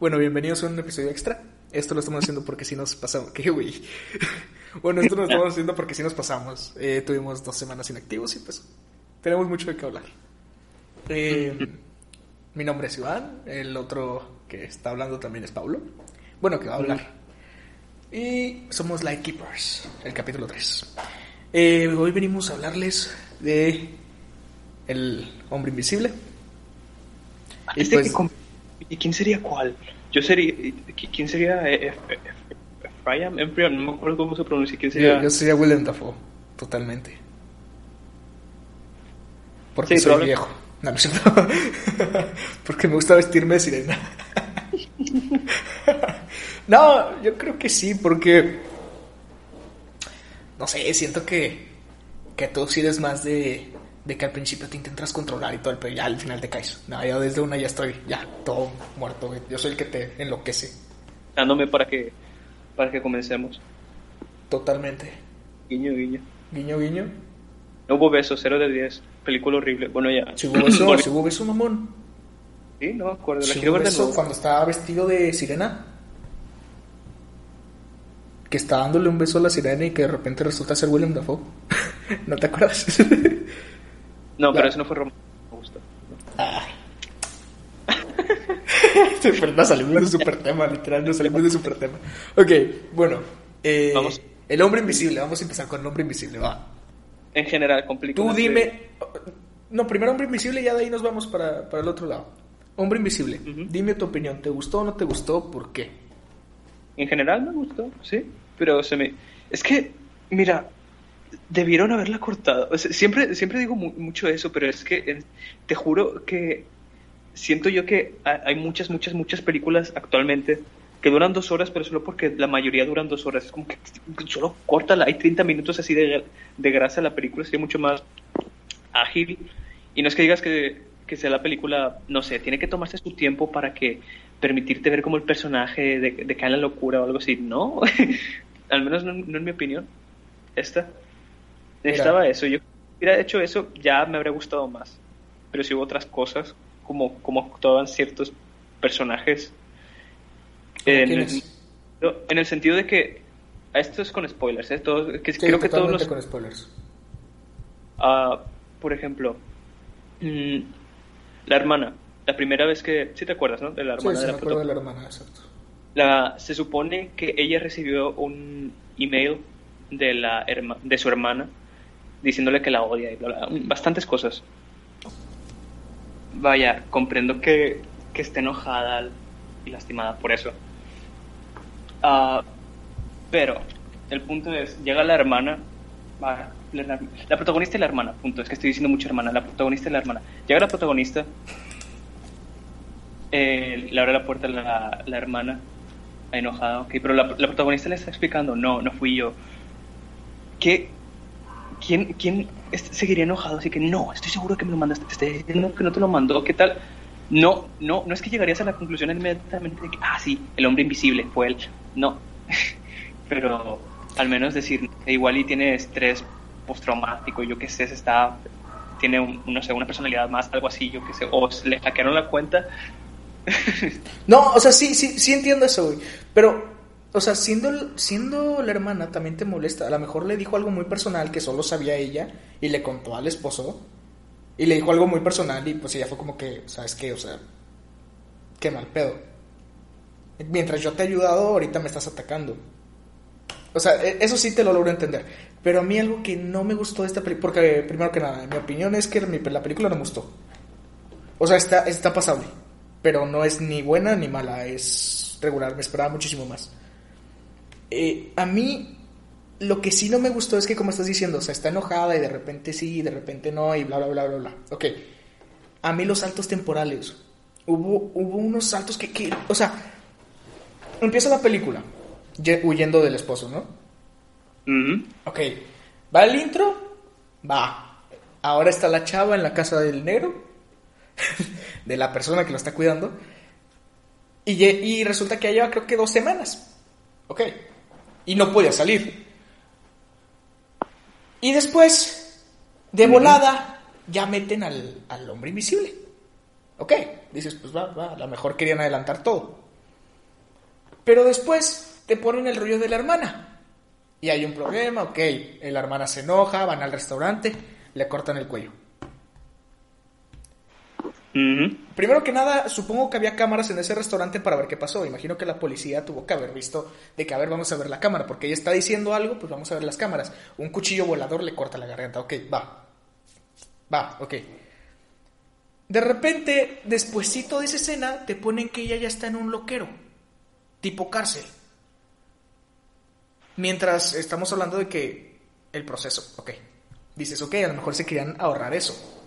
Bueno, bienvenidos a un episodio extra. Esto lo estamos haciendo porque si nos pasamos. ¿Qué güey? bueno, esto lo estamos haciendo porque si nos pasamos. Eh, tuvimos dos semanas inactivos y pues tenemos mucho de qué hablar. Eh, mi nombre es Iván. El otro que está hablando también es Paulo. Bueno, que va a hablar. Y somos Lightkeepers, el capítulo 3. Eh, hoy venimos a hablarles de El Hombre Invisible. Este pues- ¿Y quién sería cuál? Yo sería. ¿Quién sería eh, Ephraim? Ephraim, no me acuerdo cómo se pronuncia. ¿Quién sería? Yo, yo sería Willem Dafoe, totalmente. Porque Sí, soy viejo. No, no es cierto. Porque me gusta vestirme de sirena. no, yo creo que sí, porque. No sé, siento que. Que tú sí eres más de. De que al principio te intentas controlar y todo, pero ya al final te caes. No, ya desde una ya estoy, ya, todo muerto, güey. Yo soy el que te enloquece. Dándome para que, para que comencemos. Totalmente. Guiño, guiño. Guiño, guiño. No hubo besos, 0 de 10. Película horrible. Bueno, ya. Si hubo beso, si hubo beso, mamón. Sí, no me acuerdo. La Sí, quiero ver de nuevo. cuando estaba vestido de sirena. Que está dándole un beso a la sirena y que de repente resulta ser William Dafoe. ¿No te acuerdas? No, pero eso no fue romántico. Me gusta. Verdad, salimos de super tema, literal, nos salimos de super tema. Ok, bueno. eh, Vamos. El hombre invisible, vamos a empezar con el hombre invisible, va. En general, complica. Tú dime. No, primero hombre invisible y ya de ahí nos vamos para, para el otro lado. Hombre invisible, dime tu opinión. ¿Te gustó o no te gustó? ¿Por qué? En general me gustó, sí. Pero se me. Es que, mira, debieron haberla cortado. Siempre, siempre digo mu- mucho eso, pero es que eh, te juro que siento yo que ha- hay muchas, muchas, muchas películas actualmente que duran dos horas, pero solo porque la mayoría duran dos horas. Es como que solo córtala. Hay 30 minutos así de, de grasa. La película sería mucho más ágil. Y no es que digas que, que sea la película, no sé, tiene que tomarse su tiempo para que permitirte ver como el personaje de, de en la locura o algo así. No, al menos no, no en mi opinión. Esta. Necesitaba eso. Yo hubiera hecho eso, ya me habría gustado más. Pero si hubo otras cosas, como, como actuaban ciertos personajes. En, el sentido de que. Esto es con spoilers, ¿eh? Todos- que Sí, creo que todos los, con spoilers. Ah, por ejemplo, mm, la hermana, la primera vez que, si te acuerdas, ¿no? De la Sí, hermana sí, de me la acuerdo de la hermana, exacto. La- se supone que ella recibió un email de, la herma- de su hermana diciéndole que la odia y bla, bla, bastantes cosas. Vaya, comprendo que, que esté enojada y lastimada por eso. Ah, pero el punto es, llega la hermana, la, protagonista y la hermana, punto, es que estoy diciendo mucho hermana, la protagonista y la hermana. Llega la protagonista, eh, le abre la puerta la, la hermana, enojada, ok, pero la, la protagonista le está explicando, no, no fui yo. ¿Qué? ¿Quién, quién seguiría enojado? Así que no, estoy seguro que me lo mandaste, te estoy diciendo que no te lo mandó, ¿qué tal? No, no, no es que llegarías a la conclusión inmediatamente de que, ah, sí, el hombre invisible fue él. No, pero al menos decir, "Eh, igual y tiene estrés postraumático, yo qué sé, se está, tiene, un- no sé, una personalidad más, algo así, yo qué sé, o le hackearon la cuenta. No, o sea, sí, sí, sí entiendo eso, güey. Pero, o sea, siendo, siendo la hermana también te molesta. A lo mejor le dijo algo muy personal que solo sabía ella y le contó al esposo. Y le dijo algo muy personal y pues ella fue como que, ¿sabes qué? O sea, qué mal pedo. Mientras yo te he ayudado, ahorita me estás atacando. O sea, e- eso sí te lo logro entender. Pero a mí algo que no me gustó de esta película, porque primero que nada, mi opinión es que la película no me gustó. O sea, está, está pasable. Pero no es ni buena ni mala, es regular. Me esperaba muchísimo más. Eh, a mí, lo que sí no me gustó es que, como estás diciendo, o sea, está enojada y de repente sí, y de repente no, y bla, bla, bla, bla, bla. Ok. A mí los saltos temporales. hubo, hubo unos saltos que, que, o sea, empieza la película ye- huyendo del esposo, ¿no? Ujú. Ok, va el intro, va. Ahora está la chava en la casa del negro, de la persona que lo está cuidando, y, y resulta que ya lleva creo que dos semanas. Ok, y no podía salir. Y después, de volada, ya meten al, al hombre invisible. Ok, dices, pues va, va, a lo mejor querían adelantar todo. Pero después te ponen el rollo de la hermana. Y hay un problema, ok. La hermana se enoja, van al restaurante, le cortan el cuello. Primero que nada, supongo que había cámaras en ese restaurante para ver qué pasó. Imagino que la policía tuvo que haber visto de que, a ver, vamos a ver la cámara, porque ella está diciendo algo, pues vamos a ver las cámaras. Un cuchillo volador le corta la garganta, ok, va. Va, ok. De repente, despuesito de esa escena, te ponen que ella ya está en un loquero, tipo cárcel. Mientras estamos hablando de que el proceso, ok. Dices, ok, a lo mejor se querían ahorrar eso.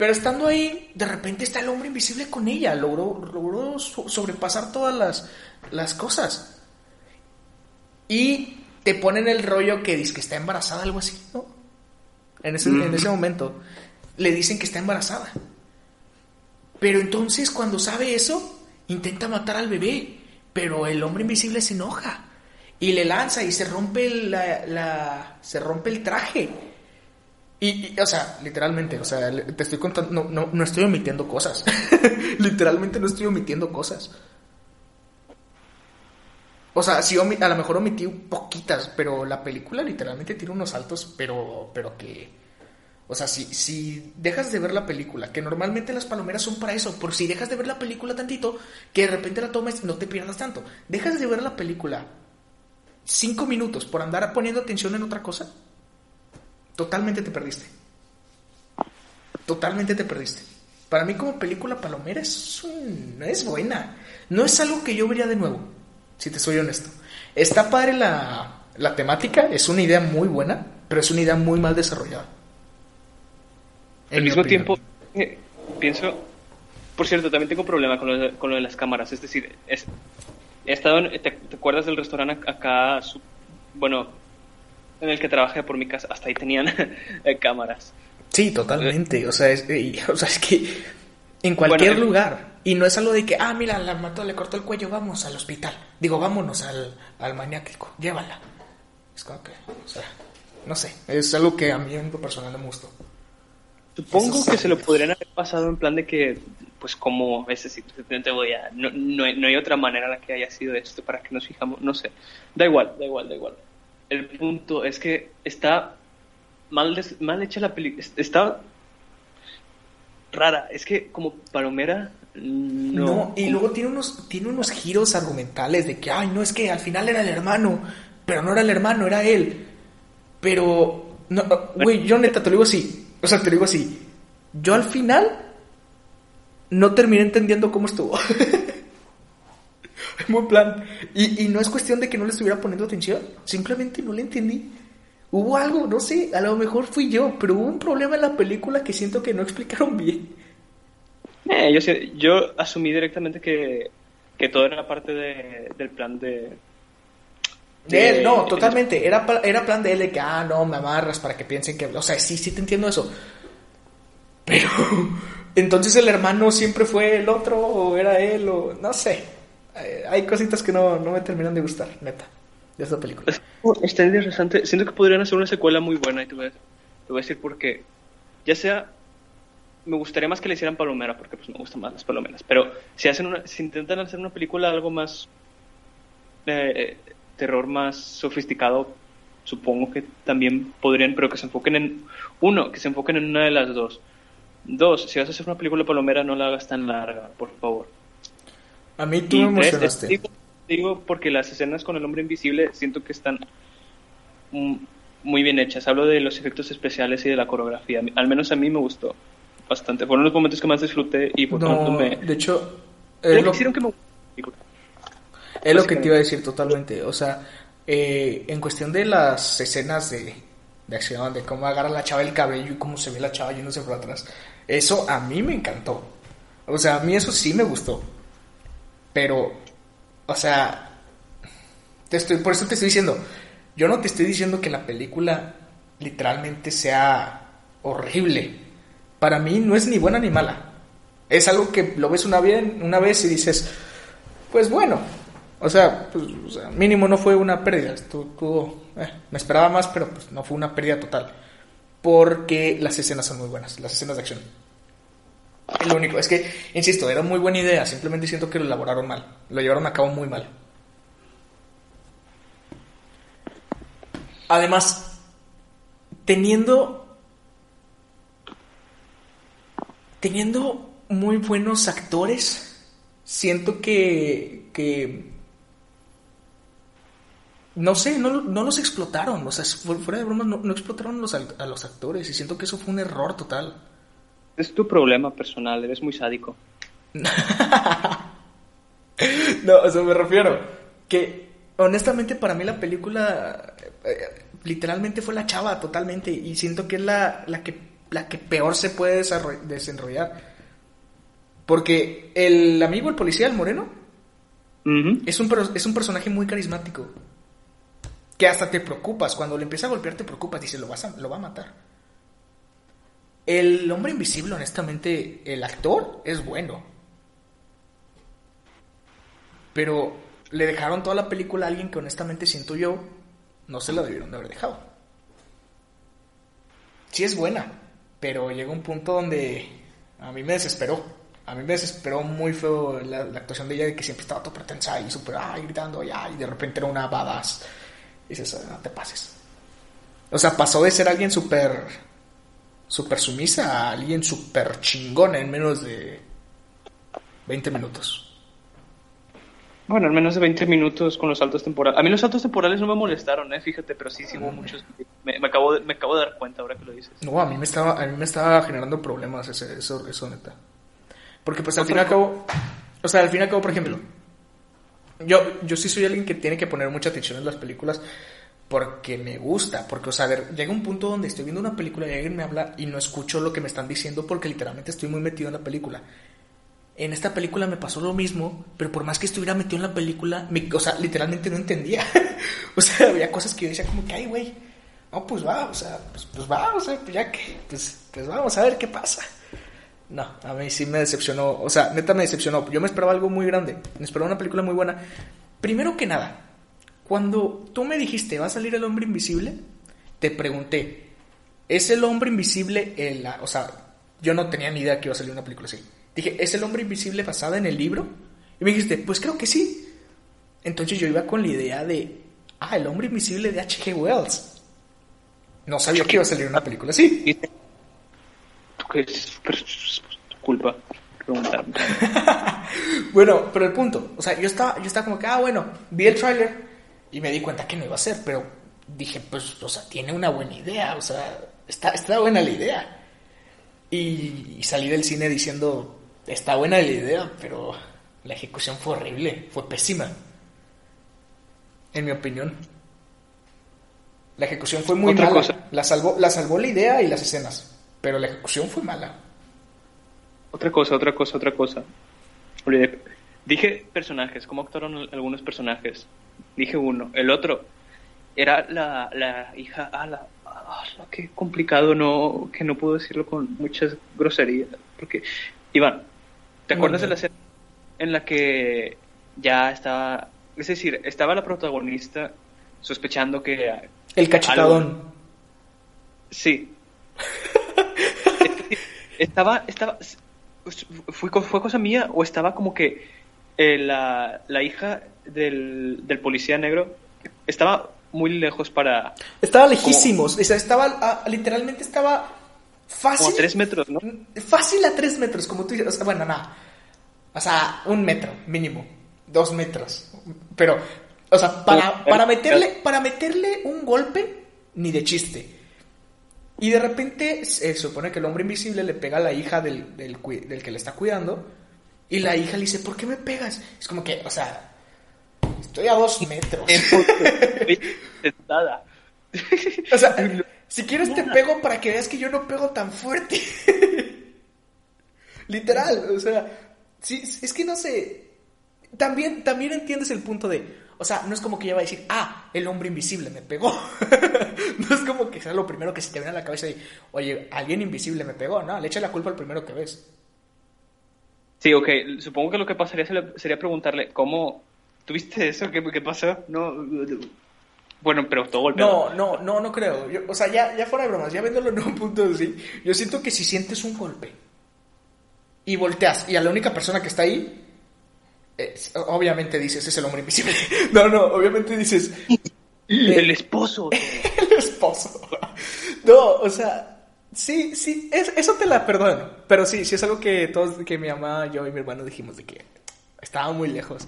Pero estando ahí, de repente está el hombre invisible con ella. Logró, logró so- sobrepasar todas las, las cosas. Y te ponen el rollo que dice que está embarazada, algo así, ¿no? En ese, en ese momento. Le dicen que está embarazada. Pero entonces, cuando sabe eso, intenta matar al bebé. Pero el hombre invisible se enoja. Y le lanza y se rompe la, la- se rompe el traje. Y, o sea, literalmente, o sea, te estoy contando, no, no, no estoy omitiendo cosas. literalmente no estoy omitiendo cosas. O sea, sí, a lo mejor omití poquitas, pero la película literalmente tiene unos saltos, pero, pero que... O sea, si, si dejas de ver la película, que normalmente las palomeras son para eso, por si dejas de ver la película tantito, que de repente la tomes, no te pierdas tanto. Dejas de ver la película cinco minutos por andar poniendo atención en otra cosa, totalmente te perdiste. Totalmente te perdiste. Para mí como película palomera es, un- es buena. No es algo que yo vería de nuevo, si te soy honesto. Está padre la, la temática, es una idea muy buena, pero es una idea muy mal desarrollada. Al mi mismo opinión. tiempo, eh, pienso. Por cierto, también tengo problema con lo, de, con lo de las cámaras. Es decir, es- he estado en- te, te acuerdas del restaurante ac- acá? su- bueno, en el que trabajé por mi casa. Hasta ahí tenían eh, cámaras. Sí, totalmente. O sea, es, o sea, es que en cualquier Bueno, lugar. Y no es algo de que, ah, mira, la mató, le cortó el cuello, vamos al hospital. Digo, vámonos al, al maniático, llévala. Es como que, o sea, no sé. Es algo que a mí en lo personal no me gustó. Supongo Esos que se lo podrían haber pasado en plan de que, pues como, es decir, no te voy a, no, no, no hay otra manera en la que haya sido esto para que nos fijamos, no sé. Da igual, da igual, da igual. El punto es que está mal, des- mal hecha la película, está rara. Es que como palomera, no. No, y luego tiene unos, tiene unos giros argumentales de que, ay, no, es que al final era el hermano, pero no era el hermano, era él. Pero, no, güey, yo neta te lo digo así, o sea, te lo digo así. Yo al final no terminé entendiendo cómo estuvo. Muy plan. Y, y no es cuestión de que no le estuviera poniendo atención, simplemente no le entendí. Hubo algo, no sé, a lo mejor fui yo, pero hubo un problema en la película que siento que no explicaron bien. Eh, yo, yo asumí directamente que, que todo era parte de- del plan de... De él, no, totalmente. Era, era plan de él de que, ah, no, me amarras para que piensen que. O sea, sí, sí te entiendo eso. Pero, entonces el hermano siempre fue el otro, o era él, o no sé. Eh, Hay cositas que no, no me terminan de gustar, neta, de esta película. Está interesante. Siento que podrían hacer una secuela muy buena y te voy a, te voy a decir por qué. Ya sea, me gustaría más que le hicieran palomera porque pues me gustan más las palomeras. Pero si hacen una, si intentan hacer una película algo más eh, terror más sofisticado, supongo que también podrían, pero que se enfoquen en uno, que se enfoquen en una de las dos. Dos, si vas a hacer una película palomera, no la hagas tan larga, por favor. A mí tú Y me tres, emocionaste. digo, digo porque las escenas con el hombre invisible siento que están mm, muy bien hechas. Hablo de los efectos especiales y de la coreografía. Al menos a mí me gustó bastante. Fueron los momentos que más disfruté y por tanto No, me... de hecho, es lo, hicieron que me es lo que te iba a decir totalmente. O sea, eh, en cuestión de las escenas de, de acción, de cómo agarra la chava el cabello y cómo se ve la chava yéndose por atrás, eso a mí me encantó. O sea, a mí eso sí me gustó. Pero, o sea, te estoy, por eso te estoy diciendo, yo no te estoy diciendo que la película literalmente sea horrible. Para mí no es ni buena ni mala. Es algo que lo ves una, bien, una vez y dices, pues bueno, o sea, pues, mínimo no fue una pérdida. Estuvo, eh, me esperaba más, pero pues, no fue una pérdida total. Porque las escenas son muy buenas, las escenas de acción. Lo único, es que, insisto, era muy buena idea, simplemente siento que lo elaboraron mal, lo llevaron a cabo muy mal. Además, teniendo, teniendo muy buenos actores, siento que, que no sé, no, no, los explotaron, o sea, fuera de bromas, no, no explotaron los, a los actores y siento que eso fue un error total. Es tu problema personal, eres muy sádico. no, o sea, me refiero que honestamente para mí la película eh, literalmente fue la chava totalmente y siento que es la, la, que, la que peor se puede desenrollar. Porque el amigo, el policía, el moreno, es, un, es un personaje muy carismático. Que hasta te preocupas. Cuando le empieza a golpear, te preocupas. Dices, lo, vas a, lo va a matar. El hombre invisible, honestamente, el actor es bueno. Pero le dejaron toda la película a alguien que honestamente siento yo no se la debieron de haber dejado. Sí es buena, pero llega un punto donde a mí me desesperó. A mí me desesperó muy feo la, actuación de ella de que siempre estaba todo pretensa y súper gritando y, y de repente era una badass. Y dices, no te pases. O sea, pasó de ser alguien súper super sumisa a alguien super chingona en menos de 20 minutos. Bueno, en menos de 20 minutos con los saltos temporales. A mí los saltos temporales no me molestaron, ¿eh? fíjate, pero sí, sí hubo muchos. Me, acabo de, me acabo de dar cuenta ahora que lo dices. No, a mí me estaba, a mí me estaba generando problemas ese, eso, eso, neta. Porque pues al fin y al cabo, o sea, al fin y al cabo, por ejemplo, yo, yo sí soy alguien que tiene que poner mucha atención en las películas porque me gusta, porque, o sea, a ver, llega un punto donde estoy viendo una película y alguien me habla y no escucho lo que me están diciendo porque literalmente estoy muy metido en la película. En esta película me pasó lo mismo, pero por más que estuviera metido en la película, me, o sea, literalmente no entendía. o sea, había cosas que yo decía como que, ay, güey, no, pues va, o sea, pues, pues va, o sea, pues ya que, pues, pues vamos a ver qué pasa. No, a mí sí me decepcionó, o sea, neta me decepcionó. Yo me esperaba algo muy grande, me esperaba una película muy buena. Primero que nada, cuando tú me dijiste, ¿va a salir el hombre invisible? Te pregunté, ¿es el hombre invisible el, o sea, yo no tenía ni idea que iba a salir una película así. Dije, ¿es el hombre invisible basada en el libro? Y me dijiste, pues creo que sí. Entonces yo iba con la idea de, ah, el hombre invisible de H.G. Wells. No sabía que iba a salir una película así. ¿Tú qué es tu culpa preguntarme? bueno, pero el punto, o sea, yo estaba, yo estaba como que, ah, bueno, vi el tráiler y me di cuenta que no iba a ser, pero dije, pues, o sea, tiene una buena idea, o sea, está, está buena la idea. Y, salí del cine diciendo, está buena la idea, pero la ejecución fue horrible, fue pésima. En mi opinión. La ejecución fue muy mala. La salvó, la salvó la idea y las escenas, pero la ejecución fue mala. Otra cosa, otra cosa, otra cosa. Dije personajes, ¿cómo actuaron algunos personajes? Dije uno. El otro era la, la hija. Ah, la, ah, qué complicado, no, que no puedo decirlo con muchas groserías. Porque, Iván, ¿te acuerdas de la escena en la que ya estaba. Es decir, estaba la protagonista sospechando que. El cachetadón. Sí. estaba, estaba, fue, fue cosa mía o estaba como que eh, la, la, hija del, del, policía negro estaba muy lejos para... Estaba lejísimos, estaba, ah, literalmente estaba fácil... a tres metros, ¿no? Fácil a tres metros, como tú dices, bueno, nada, o sea, un metro mínimo, dos metros, pero, o sea, para, para, meterle, para meterle un golpe, ni de chiste. Y de repente se supone que el hombre invisible le pega a la hija del, del, del que le está cuidando y la hija le dice, ¿por qué me pegas? Es como que, o sea, estoy a dos metros. o sea, si quieres te pego para que veas que yo no pego tan fuerte. Literal, o sea, sí, es que no sé. También, también entiendes el punto de, o sea, no es como que ella va a decir, ah, el hombre invisible me pegó. no es como que sea lo primero que se te viene a la cabeza y, oye, alguien invisible me pegó, no, le echa la culpa al primero que ves. Sí, ok, supongo que lo que pasaría sería preguntarle, ¿cómo, ¿tuviste eso? ¿Qué, qué pasó? No, bueno, pero todo golpeado. No, no, no, no creo. o sea, ya, ya fuera de bromas, ya viéndolo en un punto así, yo siento que si sientes un golpe y volteas y a la única persona que está ahí, obviamente dices, es el hombre invisible. no, no, obviamente dices... el esposo. el esposo. No, o sea, sí, sí, eso te la perdono. Pero sí, sí es algo que todos, que mi mamá, yo y mi hermano dijimos de que estaba muy lejos.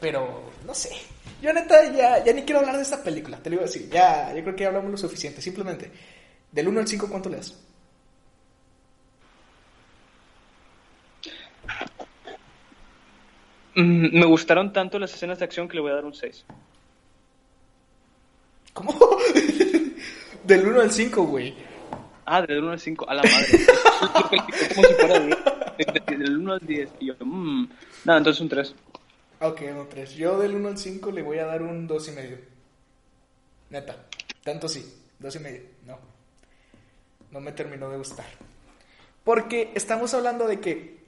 Pero, no sé. Yo neta ya, ya ni quiero hablar de esta película, te lo digo así. Ya, yo creo que ya hablamos lo suficiente. Simplemente, del 1 al 5, ¿cuánto le das? Mm, me gustaron tanto las escenas de acción que le voy a dar un 6. ¿Cómo? del 1 al 5, güey. Ah, del 1 al 5, a la madre. como si fuera del 1 al 10. Y yo, mmm. Nada, entonces un 3. Ok, un 3. Yo del 1 al 5 le voy a dar un 2 y medio. Neta. Tanto sí. 2 y medio. No. No me terminó de gustar. Porque estamos hablando de que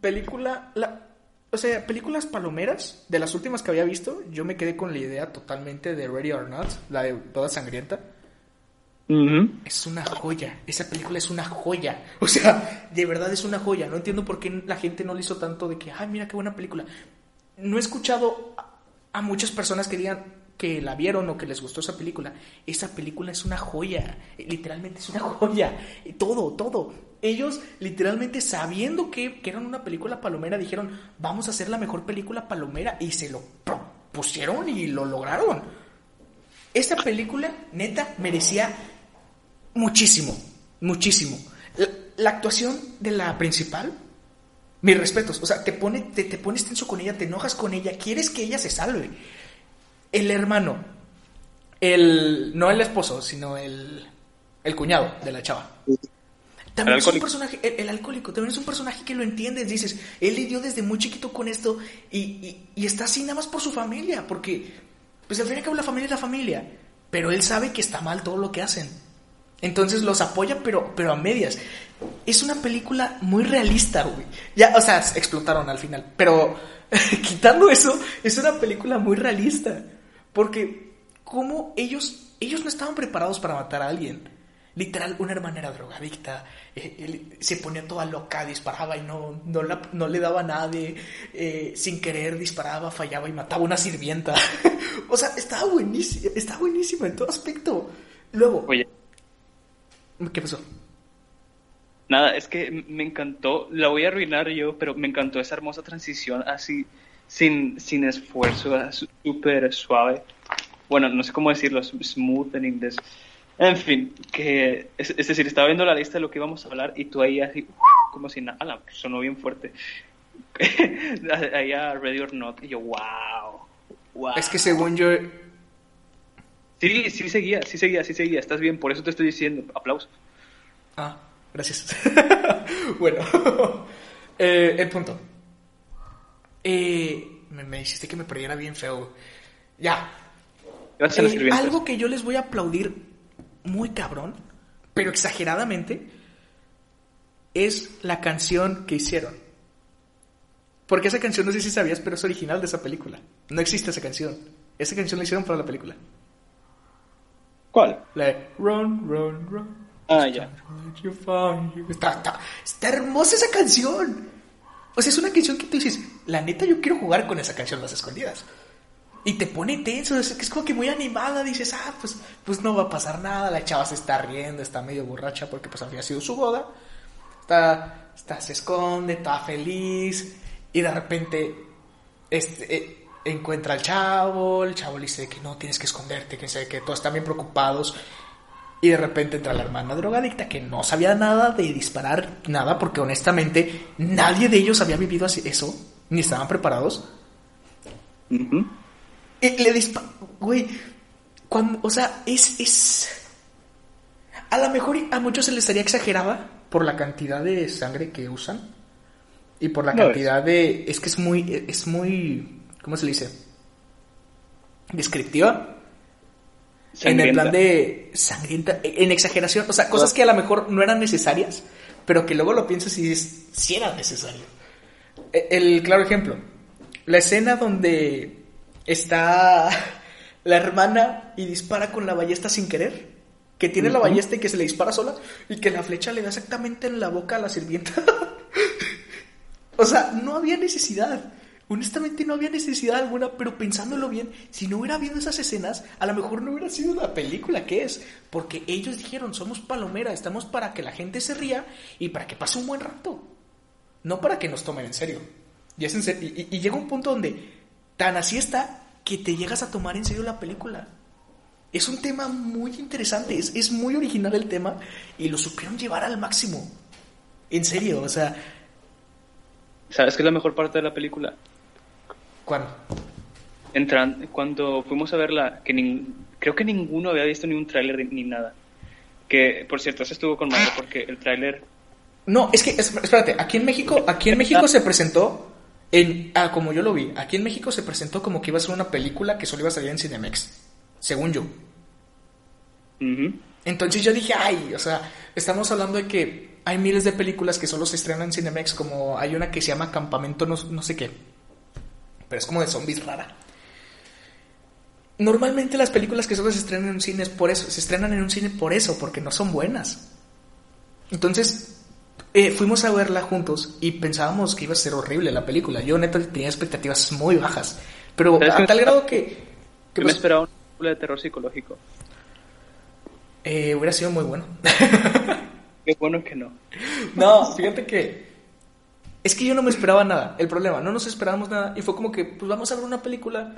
película... La, o sea, películas palomeras de las últimas que había visto, yo me quedé con la idea totalmente de Ready or Not, la de toda sangrienta. Es una joya, esa película es una joya. O sea, de verdad es una joya. No entiendo por qué la gente no le hizo tanto de que, ay, mira qué buena película. No he escuchado a muchas personas que digan, que la vieron o que les gustó esa película, esa película es una joya, literalmente es una joya, todo, todo. Ellos literalmente sabiendo que, que eran una película palomera dijeron, vamos a hacer la mejor película palomera y se lo propusieron y lo lograron. Esta película, neta, merecía muchísimo, muchísimo. La, actuación de la principal, mis respetos, o sea, te, pone, te, te pones tenso con ella, te enojas con ella, quieres que ella se salve el hermano, el, no el esposo, sino el, el cuñado de la chava. También es un personaje, el, alcohólico, también es un personaje que lo entiendes, dices, él lidió desde muy chiquito con esto y, y, está así nada más por su familia, porque, pues al fin y al cabo la familia es la familia, pero él sabe que está mal todo lo que hacen. Entonces los apoya, pero, pero a medias. Es una película muy realista, güey. Ya, o sea, explotaron al final, pero quitando eso, es una película muy realista. Porque, como ellos, ellos no estaban preparados para matar a alguien. Literal, una hermana era drogadicta, eh, se ponía toda loca, disparaba y no, no, le daba a nadie, eh, sin querer disparaba, fallaba y mataba a una sirvienta. o sea, estaba buenísima, estaba buenísima en todo aspecto. Luego, Oye. ¿Qué pasó? Nada, es que me encantó, la voy a arruinar yo, pero me encantó esa hermosa transición así sin, sin esfuerzo, súper suave. Bueno, no sé cómo decirlo, smooth en inglés. En fin, que es, decir, estaba viendo la lista de lo que íbamos a hablar y tú ahí así, como si nada, sonó bien fuerte. ahí a Ready or Not y yo, wow, wow. Es que según yo... Sí, sí seguía, sí seguía, sí seguía, estás bien, por eso te estoy diciendo, aplausos. Ah, gracias. bueno, eh, el punto. Eh, me, hiciste que me perdiera bien feo. Ya. Eh, algo que yo les voy a aplaudir muy cabrón, pero exageradamente, es la canción que hicieron. Porque esa canción, no sé si sabías, pero es original de esa película. No existe esa canción. Esa canción la hicieron para la película. ¿Cuál? La de Run, Run, Run. Ah, ya. está, hermosa esa canción. O sea, es una canción que tú dices, la neta, yo quiero jugar con esa canción las escondidas. Y te pone tenso, es, es como que muy animada, dices, ah, pues, pues no va a pasar nada, la chava se está riendo, está medio borracha porque pues había sido su boda. Está, está se esconde, está feliz, y de repente este, eh, encuentra al chavo, el chavo le dice que no, tienes que esconderte, que sé que todos están bien preocupados. Y de repente entra la hermana drogadicta que no sabía nada de disparar, nada, porque honestamente nadie de ellos había vivido así, eso, ni estaban preparados. Y le dispara, güey, cuando, o sea, es, es... A lo mejor a muchos se les estaría exagerada, por la cantidad de sangre que usan y por la No, cantidad de... Es que es muy... Es muy... ¿Cómo se le dice? Descriptiva. En el Sangrienta. plan de sangrienta, en exageración, o sea, cosas que a lo mejor no eran necesarias, pero que luego lo piensas y dices, sí era necesario. E- El claro ejemplo, la escena donde está la hermana y dispara con la ballesta sin querer, que tiene la ballesta y que se le dispara sola y que la flecha le da exactamente en la boca a la sirvienta. o sea, no había necesidad. Honestamente no había necesidad alguna, pero pensándolo bien, si no hubiera habido esas escenas, a lo mejor no hubiera sido la película que es, porque ellos dijeron, somos palomera, estamos para que la gente se ría y para que pase un buen rato, no para que nos tomen en serio. Y, es y- y llega un punto donde tan así está que te llegas a tomar en serio la película. Es un tema muy interesante, es, es muy original el tema y lo supieron llevar al máximo. En serio, o sea, ¿Sabes qué es la mejor parte de la película? ¿Cuándo? Entran, cuando fuimos a verla, que nin- creo que ninguno había visto ni un tráiler ni nada. Que, por cierto, eso estuvo con madre porque el tráiler... No, es que, es- espérate, aquí en México, aquí en México se presentó, en, ah, como yo lo vi, aquí en México se presentó como que iba a ser una película que solo iba a salir en Cinemex, según yo. Entonces yo dije, ay, o sea, estamos hablando de que hay miles de películas que solo se estrenan en Cinemex, como hay una que se llama Campamento no, no sé qué, pero es como de zombies rara. Normalmente las películas que solo se estrenan en un cine es por eso, se estrenan en un cine por eso, porque no son buenas. Entonces, eh, fuimos a verla juntos y pensábamos que iba a ser horrible la película. Yo neta tenía expectativas muy bajas, pero ¿Sabes a tal grado que, que Yo me esperaba una película de terror psicológico. eh, hubiera sido muy bueno. Qué bueno que no. No, fíjate que es que yo no me esperaba nada. El problema, no nos esperábamos nada y fue como que, pues vamos a ver una película.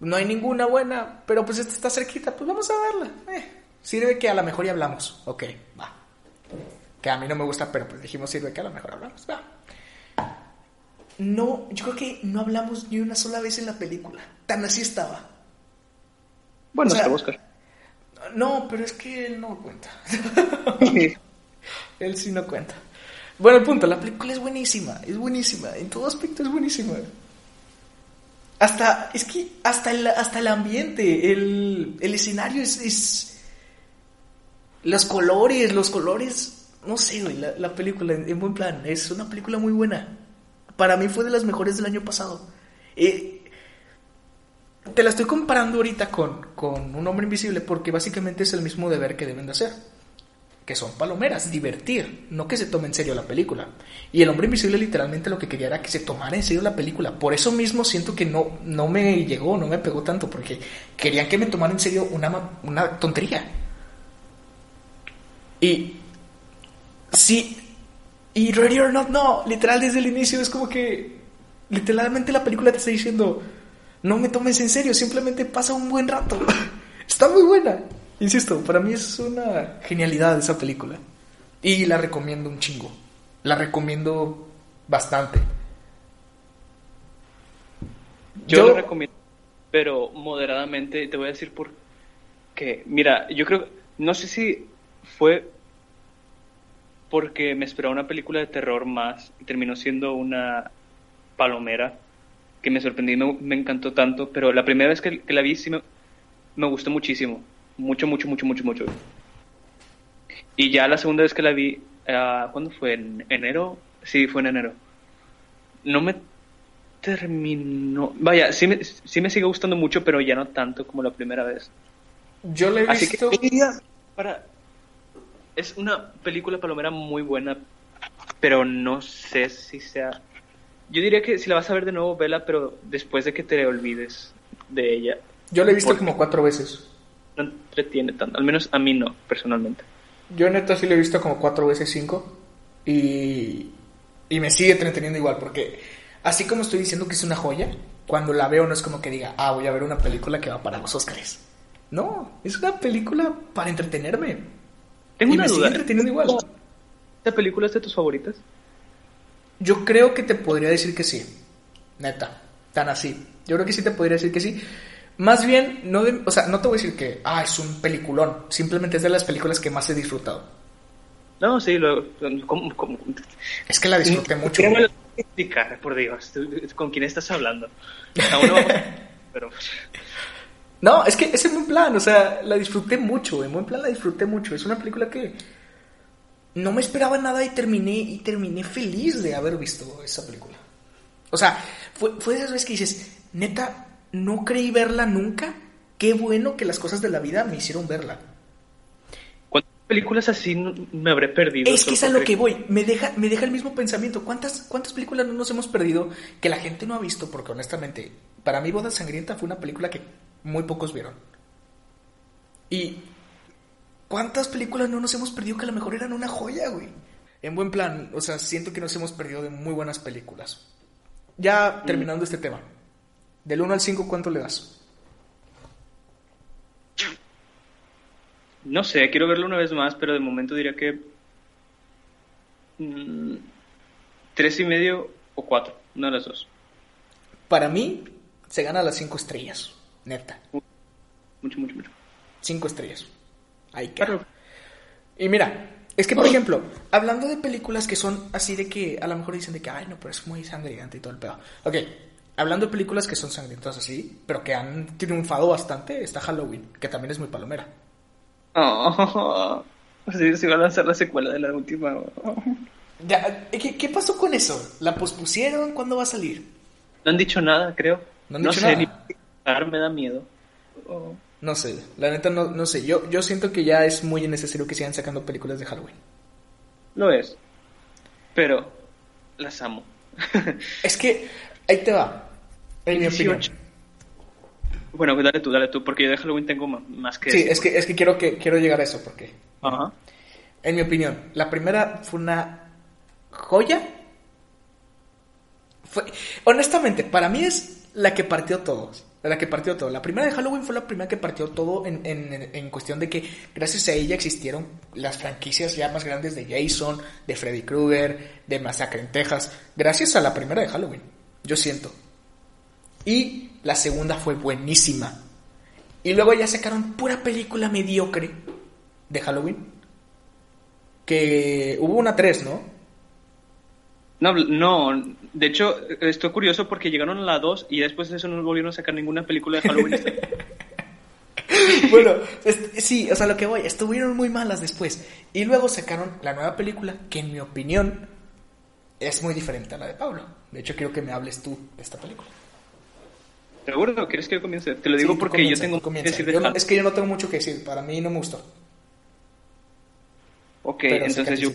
No hay ninguna buena, pero pues esta está cerquita, pues vamos a verla. Eh, sirve que a lo mejor ya hablamos. Ok, va. Que a mí no me gusta, pero pues dijimos sirve que a lo mejor hablamos. Va. No, yo creo que no hablamos ni una sola vez en la película. Tan así estaba. Bueno, O sea- Oscar. No, pero es que él no cuenta. Él sí no cuenta. Bueno, el punto, la película es buenísima, es buenísima, en todo aspecto es buenísima. Hasta, es que hasta el, hasta el ambiente, el, el escenario es, es- Los colores, los colores, no sé, güey, la, la película, en, en buen plan, es una película muy buena. Para mí fue de las mejores del año pasado. Eh, te la estoy comparando ahorita con, con Un Hombre Invisible porque básicamente es el mismo deber que deben de hacer. Que son palomeras, divertir, no que se tome en serio la película. Y El Hombre Invisible literalmente lo que quería era que se tomara en serio la película. Por eso mismo siento que no, no me llegó, no me pegó tanto, porque querían que me tomara en serio una, una tontería. Y sí, y Ready or Not, no, literal desde el inicio es como que literalmente la película te está diciendo, no me tomes en serio, simplemente pasa un buen rato. Está muy buena. Insisto, para mí es una genialidad esa película. Y la recomiendo un chingo. La recomiendo bastante. Yo, Yo- lo recomiendo, pero moderadamente. Te voy a decir por qué. Mira, yo creo, no sé si fue porque me esperaba una película de terror más y terminó siendo una palomera que me sorprendí y me, me encantó tanto, pero la primera vez que, que la vi sí me, me gustó muchísimo, mucho, mucho, mucho, mucho, mucho. Y ya la segunda vez que la vi, ah, ¿cuándo fue? ¿En enero? Sí, fue en enero. No me terminó. Vaya, sí me, sí me sigue gustando mucho, pero ya no tanto como la primera vez. Yo la he Así visto. que para es una película palomera muy buena, pero no sé si sea. Yo diría que si la vas a ver de nuevo, vela, pero después de que te olvides de ella. Yo la he visto ¿Por como cuatro veces. No entretiene tanto, al menos a mí no, personalmente. Yo neta sí la he visto como cuatro veces cinco. Y, y me sigue entreteniendo igual. Porque así como estoy diciendo que es una joya, cuando la veo no es como que diga, ah, voy a ver una película que va para los Oscars. No, es una película para entretenerme. Tengo Y una me sigue entreteniendo igual. ¿Esta película es de tus favoritas? Yo creo que te podría decir que sí. Neta, tan así. Yo creo que sí te podría decir que sí. Más bien, no de- o sea, no te voy a decir que, ah, es un peliculón. Simplemente es de las películas que más he disfrutado. No, sí, lo, ¿cómo, cómo? Es que la disfruté mucho. ¿Cómo me lo tienes que explicar, por Dios? ¿Tú- ¿Con quién estás hablando? Aún no vamos- pero No, es que es en buen plan, o sea, la disfruté mucho, en buen plan la disfruté mucho. Es una película que no me esperaba nada y terminé y terminé feliz de haber visto esa película. O sea, fue, fue de esas veces que dices, neta, no creí verla nunca. Qué bueno que las cosas de la vida me hicieron verla. ¿cuántas películas así me habré perdido? Es que es a lo que voy. Me deja, me deja el mismo pensamiento. ¿Cuántas, ¿Cuántas películas no nos hemos perdido que la gente no ha visto? Porque honestamente, para mí Boda Sangrienta fue una película que muy pocos vieron. Y ¿cuántas películas no nos hemos perdido que a lo mejor eran una joya, güey? En buen plan, o sea, siento que nos hemos perdido de muy buenas películas. Ya terminando este tema. Del 1 al 5, ¿cuánto le das? No sé, quiero verlo una vez más, pero de momento diría que mm, tres y medio o cuatro, una de las dos. Para mí, se gana las 5 estrellas. Neta. Mucho, mucho, mucho. 5 estrellas. Ahí. Claro. Y mira, es que por ejemplo, hablando de películas que son así de que a lo mejor dicen de que, ay, no, pero es muy sangrienta y todo el pedo. Ok, hablando de películas que son sangrientas así, pero que han triunfado bastante, está Halloween, que también es muy palomera. Oh, sí, se va a lanzar la secuela de la última. Ya, ¿qué, qué pasó con eso? ¿La pospusieron? ¿Cuándo va a salir? No han dicho nada, creo. No han dicho sé, nada. ni me da miedo. Oh. No sé, la neta no, no sé. Yo, yo siento que ya es muy innecesario que sigan sacando películas de Halloween. Lo es. Pero las amo. Es que, ahí te va, en mi opinión. 18. Bueno, dale tú, dale tú, porque yo de Halloween tengo más que Sí, decir. es que, es que quiero, que quiero llegar a eso, porque Ajá. En mi opinión, la primera fue una joya. Fue, honestamente, para mí es la que partió todo. La que partió todo. La primera de Halloween fue la primera que partió todo en, en- en cuestión de que gracias a ella existieron las franquicias ya más grandes de Jason, de Freddy Krueger, de Masacre en Texas. Gracias a la primera de Halloween. Yo siento. Y la segunda fue buenísima. Y luego ya sacaron pura película mediocre de Halloween. Que hubo una 3, ¿no? No, no, de hecho, estoy curioso porque llegaron a la 2 y después de eso no volvieron a sacar ninguna película de Halloween. bueno, es- sí, o sea, lo que voy, estuvieron muy malas después. Y luego sacaron la nueva película, que en mi opinión es muy diferente a la de Pablo. De hecho, quiero que me hables tú de esta película. ¿Seguro? ¿Quieres que yo comience? Te lo digo Sí, porque comienza, yo tengo comienza. que decir de Yo no-. Es que yo no tengo mucho que decir, para mí no me gustó. Ok, Pero entonces yo...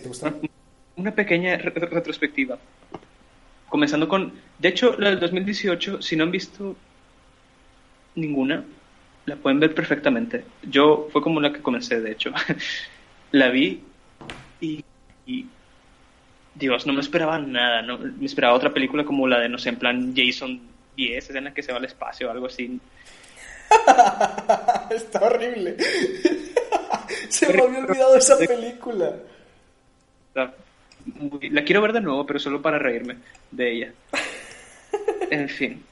Una pequeña re- re- retrospectiva. Comenzando con... De hecho, la del 2018, si no han visto ninguna, la pueden ver perfectamente. Yo fue como la que comencé, de hecho. la vi y, y- Dios, no me esperaba nada. No, me esperaba otra película como la de, no sé, en plan Jason 10, en la que se va al espacio o algo así. Está horrible. Se me había olvidado esa película. La, la quiero ver de nuevo, pero solo para reírme de ella. En fin.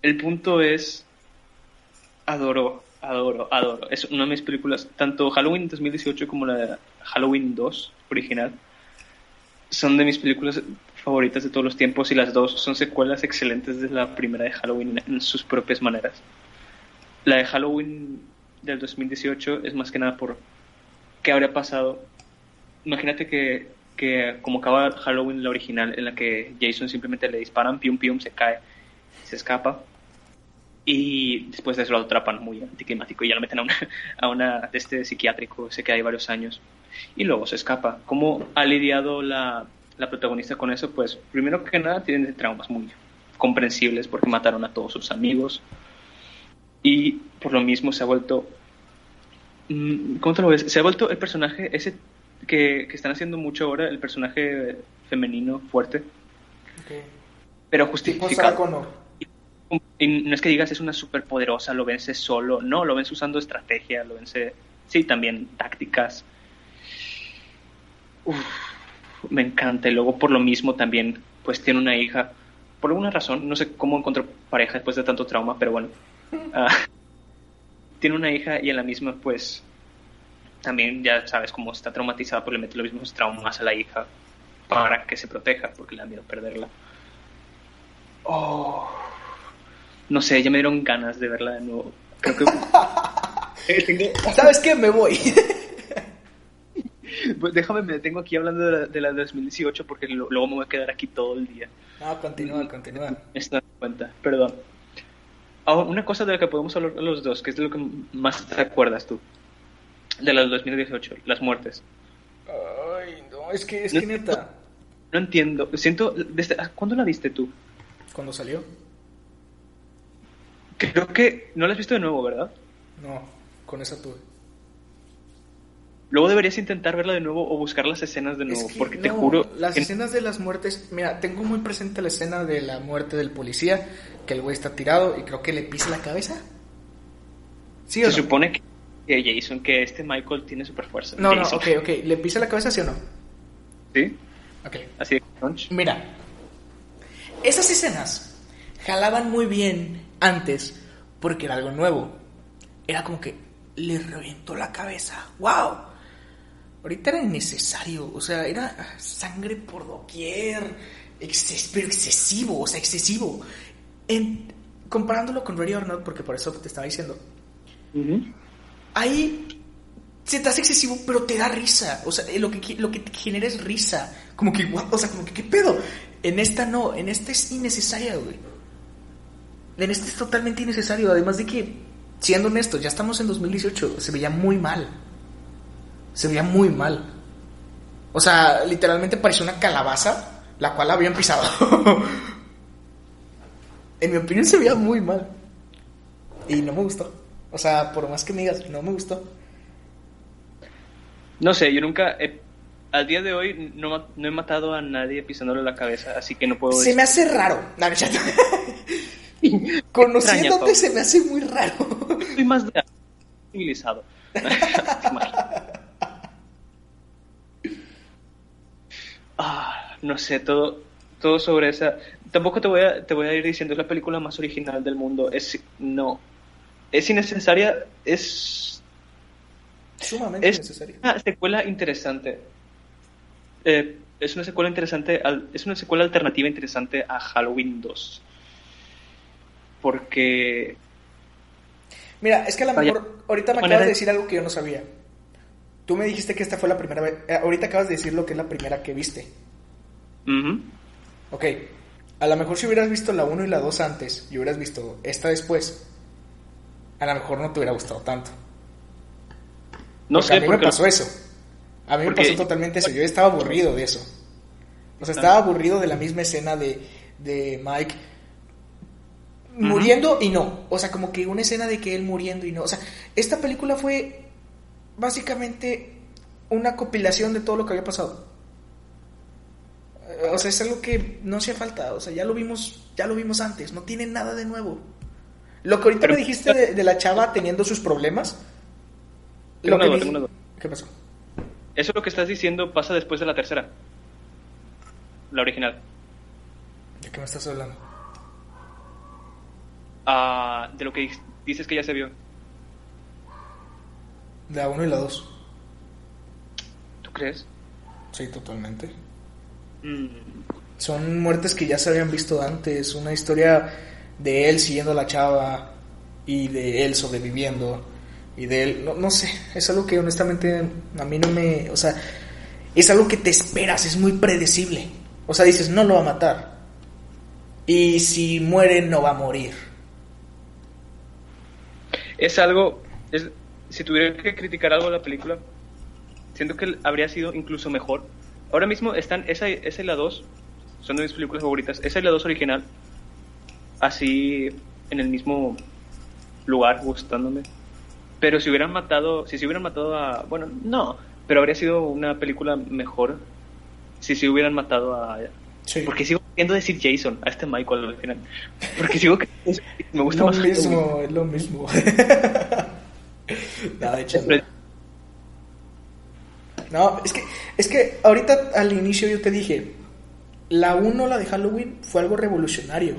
El punto es. Adoro, adoro, adoro. Es una de mis películas, tanto Halloween 2018 como la de Halloween 2 original, son de mis películas favoritas de todos los tiempos y las dos son secuelas excelentes de la primera de Halloween en sus propias maneras. La de Halloween del 2018 es más que nada por qué habría pasado imagínate que, que como acaba Halloween la original, en la que Jason simplemente le disparan, pium pium, se cae, se escapa. Y después de eso lo atrapan muy anticlimático y ya lo meten a una, a una de este psiquiátrico, se queda ahí varios años. Y luego se escapa. ¿Cómo ha lidiado la, la protagonista con eso? Pues primero que nada tiene traumas muy comprensibles porque mataron a todos sus amigos. Y por lo mismo se ha vuelto Mm, ¿Cómo te lo ves? Se ha vuelto el personaje ese que, que están haciendo mucho ahora, el personaje femenino fuerte, pero Tipo Sarah justificado. Y no es que digas es una superpoderosa, lo vence solo, no, lo vence usando estrategia, lo vence, sí, también tácticas. Uf, me encanta. Y luego por lo mismo también, pues tiene una hija, por alguna razón, no sé cómo encontró pareja después de tanto trauma, pero bueno. Ah, tiene una hija y en la misma, pues, también ya sabes cómo está traumatizada, pues le mete los mismos traumas a la hija para que se proteja, porque le da miedo perderla. Oh, no sé, ya me dieron ganas de verla de nuevo. Creo que... Eh, ¿Sabes qué? Me voy. Pues déjame, me detengo aquí hablando de la, de la 2018 porque luego me voy a quedar aquí todo el día. No, continúa, continúa. Me estoy dando cuenta, perdón. Ahora, una cosa de la que podemos hablar los dos, que es de lo que más te acuerdas tú, de la 2018, las muertes. Ay, no, es que, es que neta. No entiendo, siento, desde, ¿cuándo la viste tú? ¿Cuándo salió? Creo que no la has visto de nuevo, ¿verdad? No, con esa tuve. Luego deberías intentar verla de nuevo o buscar las escenas de nuevo, porque te juro... Las escenas de las muertes, mira, tengo muy presente la escena de la muerte del policía, que el güey está tirado y creo que le pisa la cabeza. ¿Sí Se supone que Jason, que este Michael tiene super fuerza. No, no, ok, ok. ¿Le pisa la cabeza, sí o no? Sí. Ok. Así Mira, esas escenas jalaban muy bien antes porque era algo nuevo. Era como que le reventó la cabeza. ¡Wow! Ahorita era innecesario, o sea, era sangre por doquier, pero excesivo, o sea, excesivo. En, comparándolo con Ready or Not, porque por eso te estaba diciendo, ahí se te hace excesivo, pero te da risa, o sea, lo que, lo que te genera es risa, como que, o sea, como que, ¿qué pedo? En esta no, en esta es innecesaria, güey. En esta es totalmente innecesario, además de que, siendo honestos, ya estamos en 2018, se veía muy mal se veía muy mal. O sea, literalmente parecía una calabaza, la cual habían pisado. en mi opinión se veía muy mal. Y no me gustó. O sea, por más que me digas, no me gustó. No sé, yo nunca, al día de hoy no, he matado a nadie pisándole la cabeza, así que no puedo... Se me hace raro. Conociéndote se me hace muy raro. Soy más civilizado. Ah, no sé, todo, todo sobre esa. Tampoco te voy a, te voy a ir diciendo es la película más original del mundo. Es no, es innecesaria. Es sumamente es innecesaria. Una secuela interesante. Eh, es una secuela interesante. es una secuela alternativa interesante a Halloween 2. Porque Mira, es que a lo mejor ahorita me acabas de decir algo que yo no sabía. Tú me dijiste que esta fue la primera vez. Eh, ahorita acabas de decir lo que es la primera que viste. Ok. A lo mejor si hubieras visto la 1 y la 2 antes y hubieras visto esta después, a lo mejor no te hubiera gustado tanto. No sé. A mí me pasó eso. A mí me pasó totalmente eso. Yo estaba aburrido de eso. O sea, estaba aburrido de la misma escena de, de Mike muriendo y no. O sea, como que una escena de que él muriendo y no. O sea, esta película fue básicamente una compilación de todo lo que había pasado. O sea, es algo que no hacía falta, o sea, ya lo vimos, ya lo vimos antes, no tiene nada de nuevo. Lo que ahorita me dijiste de, la chava teniendo sus problemas. Lo ¿Qué pasó? Eso lo que estás diciendo pasa después de la tercera. La original. ¿De qué me estás hablando? Ah, de lo que dices que ya se vio. La 1 y la 2. ¿Tú crees? Sí, totalmente. Mm. Son muertes que ya se habían visto antes. Una historia de él siguiendo a la chava y de él sobreviviendo. Y de él, no, no sé, es algo que honestamente a mí no me. O sea, es algo que te esperas, es muy predecible. O sea, dices, no lo va a matar. Y si muere, no va a morir. Es algo. Es, si tuviera que criticar algo de la película, siento que habría sido incluso mejor. Ahora mismo están esa, esa y la 2, son de mis películas favoritas. Esa y la 2 original, así en el mismo lugar, gustándome. Pero si hubieran matado, si se hubieran matado a. Bueno, no, pero habría sido una película mejor si se hubieran matado a. Porque sigo queriendo decir Jason a este Michael al final. Porque sigo que me gusta lo más. Mismo, es lo mismo. No, es que, es que ahorita al inicio yo te dije, la 1, la de Halloween, fue algo revolucionario.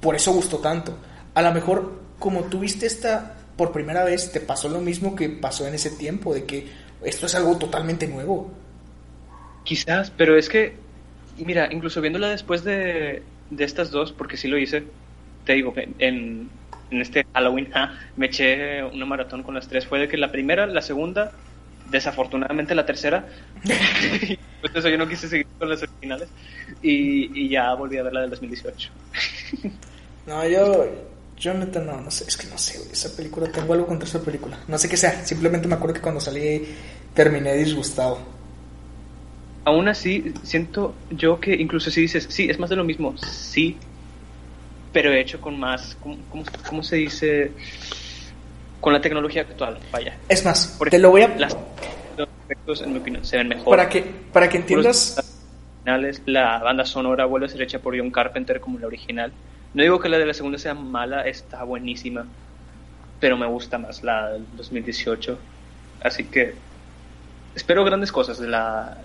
Por eso gustó tanto. A lo mejor, como tú viste esta por primera vez, te pasó lo mismo que pasó en ese tiempo, de que Esto es algo totalmente nuevo. Quizás, pero es que, mira, incluso viéndola después de, de estas dos, porque sí lo hice, te digo, en, en este Halloween me eché una maratón con las tres. Fue de que la primera, la segunda, desafortunadamente la tercera, pues eso yo no quise seguir con las originales y, y ya volví a ver la del 2018. no, yo, yo neta no, no sé, es que no sé, esa película, tengo algo contra esa película. No sé qué sea, simplemente me acuerdo que cuando salí terminé disgustado. Aún así, siento yo que incluso si dices, sí, es más de lo mismo, sí, pero hecho con más, ¿cómo, cómo, se dice? Con la tecnología actual, vaya. Es más, te lo voy a... Las, los efectos, en mi opinión, se ven mejor. Para que, para que entiendas... La banda sonora vuelve a ser hecha por John Carpenter como la original. No digo que la de la segunda sea mala, está buenísima, pero me gusta más la del 2018. Así que espero grandes cosas de la,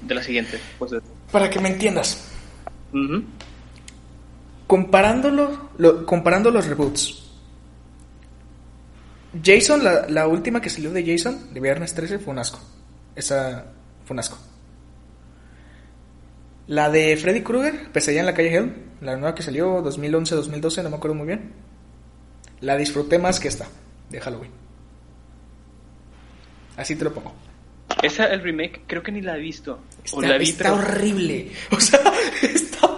de la siguiente. Pues Para que me entiendas. Comparándolo, comparando los reboots. Jason, la, la, última que salió de Jason, de Viernes 13, fue un asco. Esa fue un asco. La de Freddy Krueger, Pesadilla en la calle Hell, la nueva que salió 2011-2012, no me acuerdo muy bien. La disfruté más que esta, de Halloween. Así te lo pongo. Esa, el remake, creo que ni la he visto. Está, la está horrible. O sea, está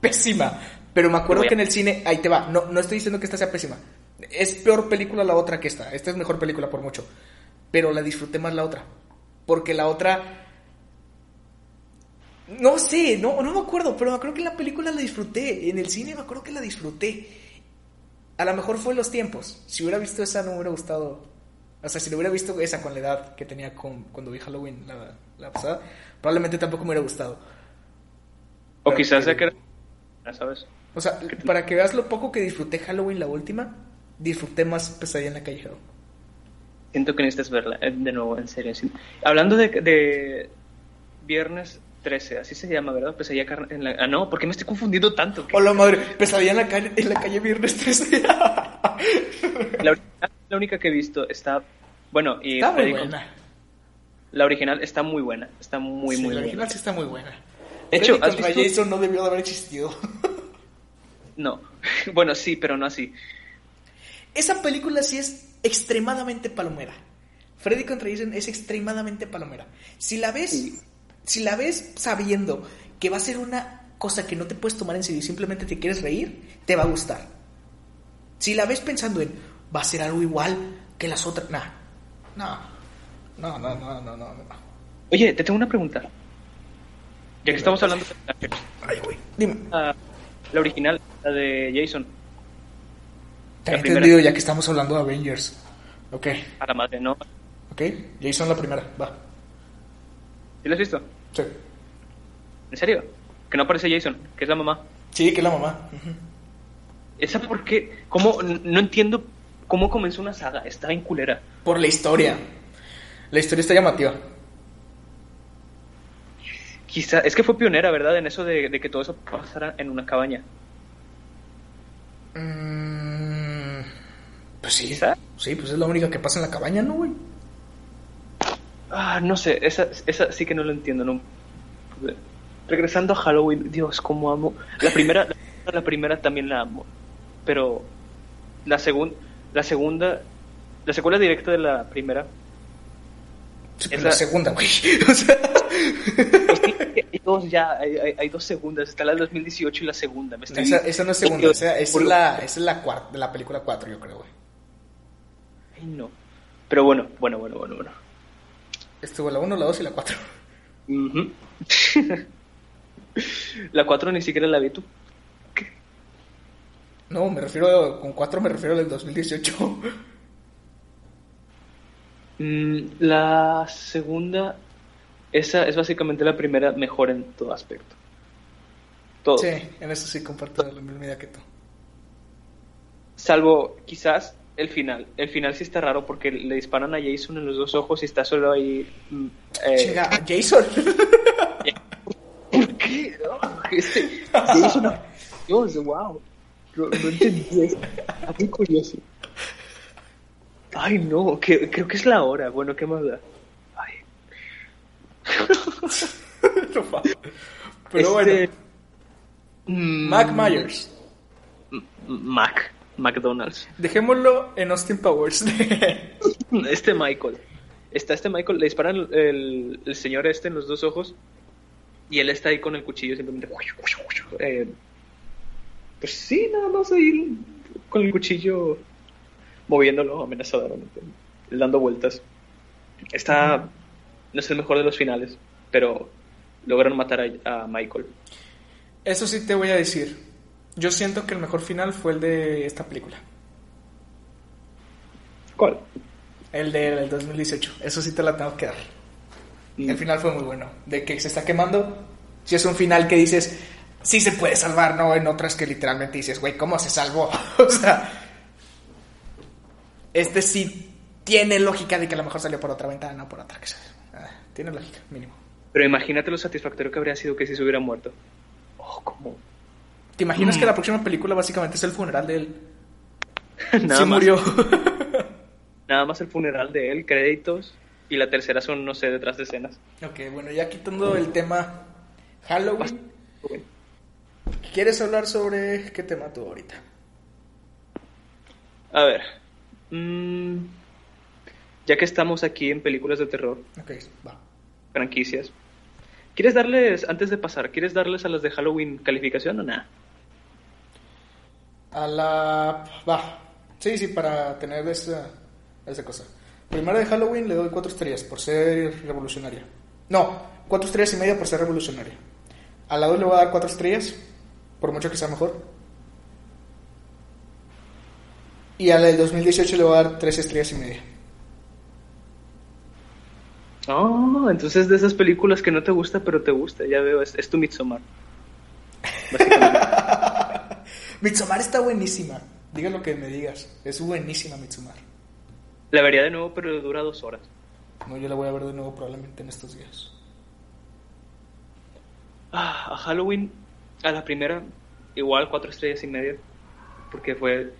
pésima. Pero me acuerdo que en el cine, ahí te va. No, no estoy diciendo que esta sea pésima. Es peor película la otra que esta. Esta es mejor película por mucho. Pero la disfruté más la otra. Porque la otra. No sé, no, no me acuerdo, pero me acuerdo que en la película la disfruté. En el cine me acuerdo que la disfruté. A lo mejor fue en los tiempos. Si hubiera visto esa, no me hubiera gustado o sea, si lo hubiera visto esa con la edad que tenía con, cuando vi Halloween la, pasada, probablemente tampoco me hubiera gustado. O quizás sea que... ¿Sabes? O sea, para que veas lo poco que disfruté Halloween la última, disfruté más Pesadilla en la calle Siento que necesitas verla, eh, de nuevo, en serio. Hablando de, de Viernes 13, así se llama, ¿verdad? Pesadilla en la... Ah, no, ¿por qué me estoy confundiendo tanto? Hola, madre, Pesadilla en la calle, en la calle Viernes 13. la, la única que he visto está bueno, y está muy buena. La original está muy buena, está muy, muy buena. La original sí está muy buena. De hecho, ¿has visto? Jason no debió de haber existido. No, bueno, sí, pero no así. Esa película sí es extremadamente palomera. Freddy contra Jason es extremadamente palomera. Si la ves, si la ves sabiendo que va a ser una cosa que no te puedes tomar en serio y simplemente te quieres reír, te va a gustar. Si la ves pensando en va a ser algo igual que las otras, nah, no, no, no, no, no, no. Oye, te tengo una pregunta. Ya que estamos hablando de... Ay, güey, dime. Ah, la original, la de Jason. Te he entendido ya que estamos hablando de Avengers. Ok. A la madre, ¿no? Ok, Jason la primera, va. ¿Sí la has visto? Sí. ¿En serio? Que no aparece Jason, que es la mamá. Sí, que es la mamá. ¿Esa por qué? ¿Cómo? No entiendo cómo comenzó una saga. Está en culera. Por la historia. La historia está llamativa. Quizá, es que fue pionera, ¿verdad? En eso de, que todo eso pasara en una cabaña. Mm, pues sí. Sí, pues es la única que pasa en la cabaña, ¿no, güey? Ah, no sé, esa, esa sí que no lo entiendo, ¿no? Regresando a Halloween, Dios, cómo amo. La primera, la primera también la amo. Pero la segunda, la segunda, la secuela directa de la primera. es la, segunda, güey. Pues hay dos ya, hay, dos segundas. Está la del 2018 y la segunda. esa, esa, no es segunda, esa, es la, esa es la, cuarta, la película 4, yo creo, güey. Ay, no. Pero bueno, bueno, bueno, bueno, bueno. Estuvo la 1, la 2 y la 4. la 4 ni siquiera la vi tú. No, me refiero, con cuatro me refiero al 2018. Mm, la segunda, esa es básicamente la primera mejor en todo aspecto. Todo. Sí, en eso sí comparto la misma idea que tú. Salvo quizás el final. El final sí está raro porque le disparan a Jason en los dos ojos y está solo ahí. Mm, eh... Jason. ¿Por qué? Este, Jason. Dios, wow. No, entendí eso. Muy curioso. Ay, no, que, creo que es la hora. Bueno, ¿qué más da? Pero Este, bueno, mm, Mac Myers. Mac. McDonald's. Dejémoslo en Austin Powers. Este Michael. Está este Michael, le disparan el, el señor este en los dos ojos y él está ahí con el cuchillo simplemente. eh, pues sí, nada más ahí con el cuchillo moviéndolo amenazadoramente, dando vueltas. Está, no es el mejor de los finales, pero lograron matar a, a Michael. Eso sí te voy a decir. Yo siento que el mejor final fue el de esta película. ¿Cuál? El del 2018. Eso sí te la tengo que dar. Mm. El final fue muy bueno. De que se está quemando. Si es un final que dices, sí se puede salvar, no en otras que literalmente dices, güey, ¿cómo se salvó? o sea, este sí tiene lógica de que a lo mejor salió por otra ventana, no por otra. Que sea. Ah, tiene lógica, mínimo. Pero imagínate lo satisfactorio que habría sido que si se hubiera muerto. Oh, ¿cómo? ¿Te imaginas Mm. que la próxima película básicamente es el funeral de él? Nada más. murió. Nada más el funeral de él, créditos, y la tercera son, no sé, detrás de escenas. ok, bueno, ya quitando el tema Halloween, Bueno, ¿quieres hablar sobre qué tema tú ahorita? A ver. mm, ya que estamos aquí en películas de terror, Ok, va. Franquicias, ¿quieres darles, antes de pasar, ¿quieres darles a las de Halloween calificación o nada? A la... Va. Sí, sí, para tener esa, esa cosa. Primera de Halloween le doy cuatro estrellas por ser revolucionaria. No, cuatro estrellas y media por ser revolucionaria. A la 2 le voy a dar cuatro estrellas, por mucho que sea mejor. Y a la del 2018 le voy a dar tres estrellas y media. Oh, entonces de esas películas que no te gusta, pero te gusta, ya veo, es, es tu Midsommar. Básicamente. Midsommar está buenísima. Diga lo que me digas. Es buenísima Midsommar. La vería de nuevo, pero dura dos horas. No, yo la voy a ver de nuevo probablemente en estos días. Ah, a Halloween, a la primera, igual cuatro estrellas y media. Porque fue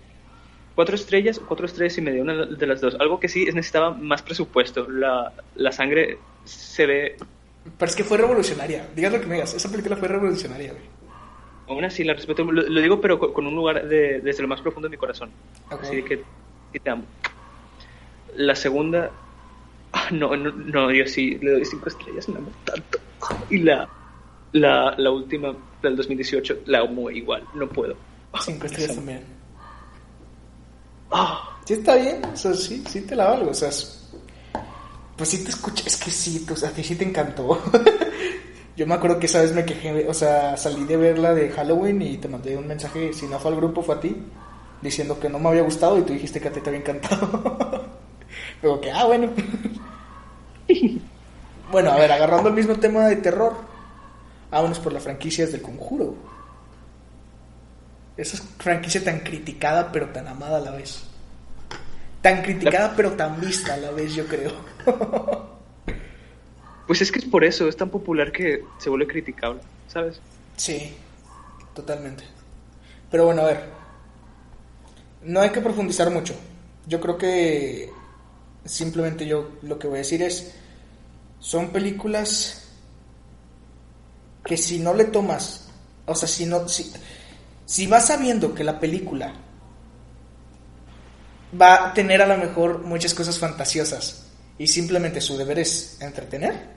cuatro estrellas o cuatro estrellas y media, una de las dos. Algo que sí necesitaba más presupuesto. La, la sangre se ve, Pero es que fue revolucionaria. Digas lo que me digas. Esa película fue revolucionaria, güey. aún así la respeto. Lo, lo digo, pero con, con un lugar de- desde lo más profundo de mi corazón. Así que te amo. La segunda, ah, no, no, no, yo sí le doy cinco estrellas, la amo tanto. Y la, la, la última, del 2018, la amo igual, no puedo. Cinco estrellas también. Ah, Sí, está bien. O sea, sí, sí te la valgo. O sea, es- pues sí te escuché. Es que sí, pues, a ti sí te encantó. Yo me acuerdo que esa vez me quejé. O sea, salí de verla de Halloween y te mandé un mensaje. Si no fue al grupo, fue a ti. Diciendo que no me había gustado y tú dijiste que a ti te había encantado. Pero que, ah, bueno. bueno, a ver, agarrando el mismo tema de terror. Vámonos por las franquicias del conjuro. Esa franquicia tan criticada pero tan amada a la vez. Tan criticada pero tan vista a la vez, yo creo. pues es que es por eso, es tan popular que se vuelve criticable, ¿sabes? Sí, totalmente. Pero bueno, a ver. No hay que profundizar mucho. Yo creo que simplemente yo lo que voy a decir es, son películas que si no le tomas, o sea, si no, si, si vas sabiendo que la película va a tener a lo mejor muchas cosas fantasiosas y simplemente su deber es entretener,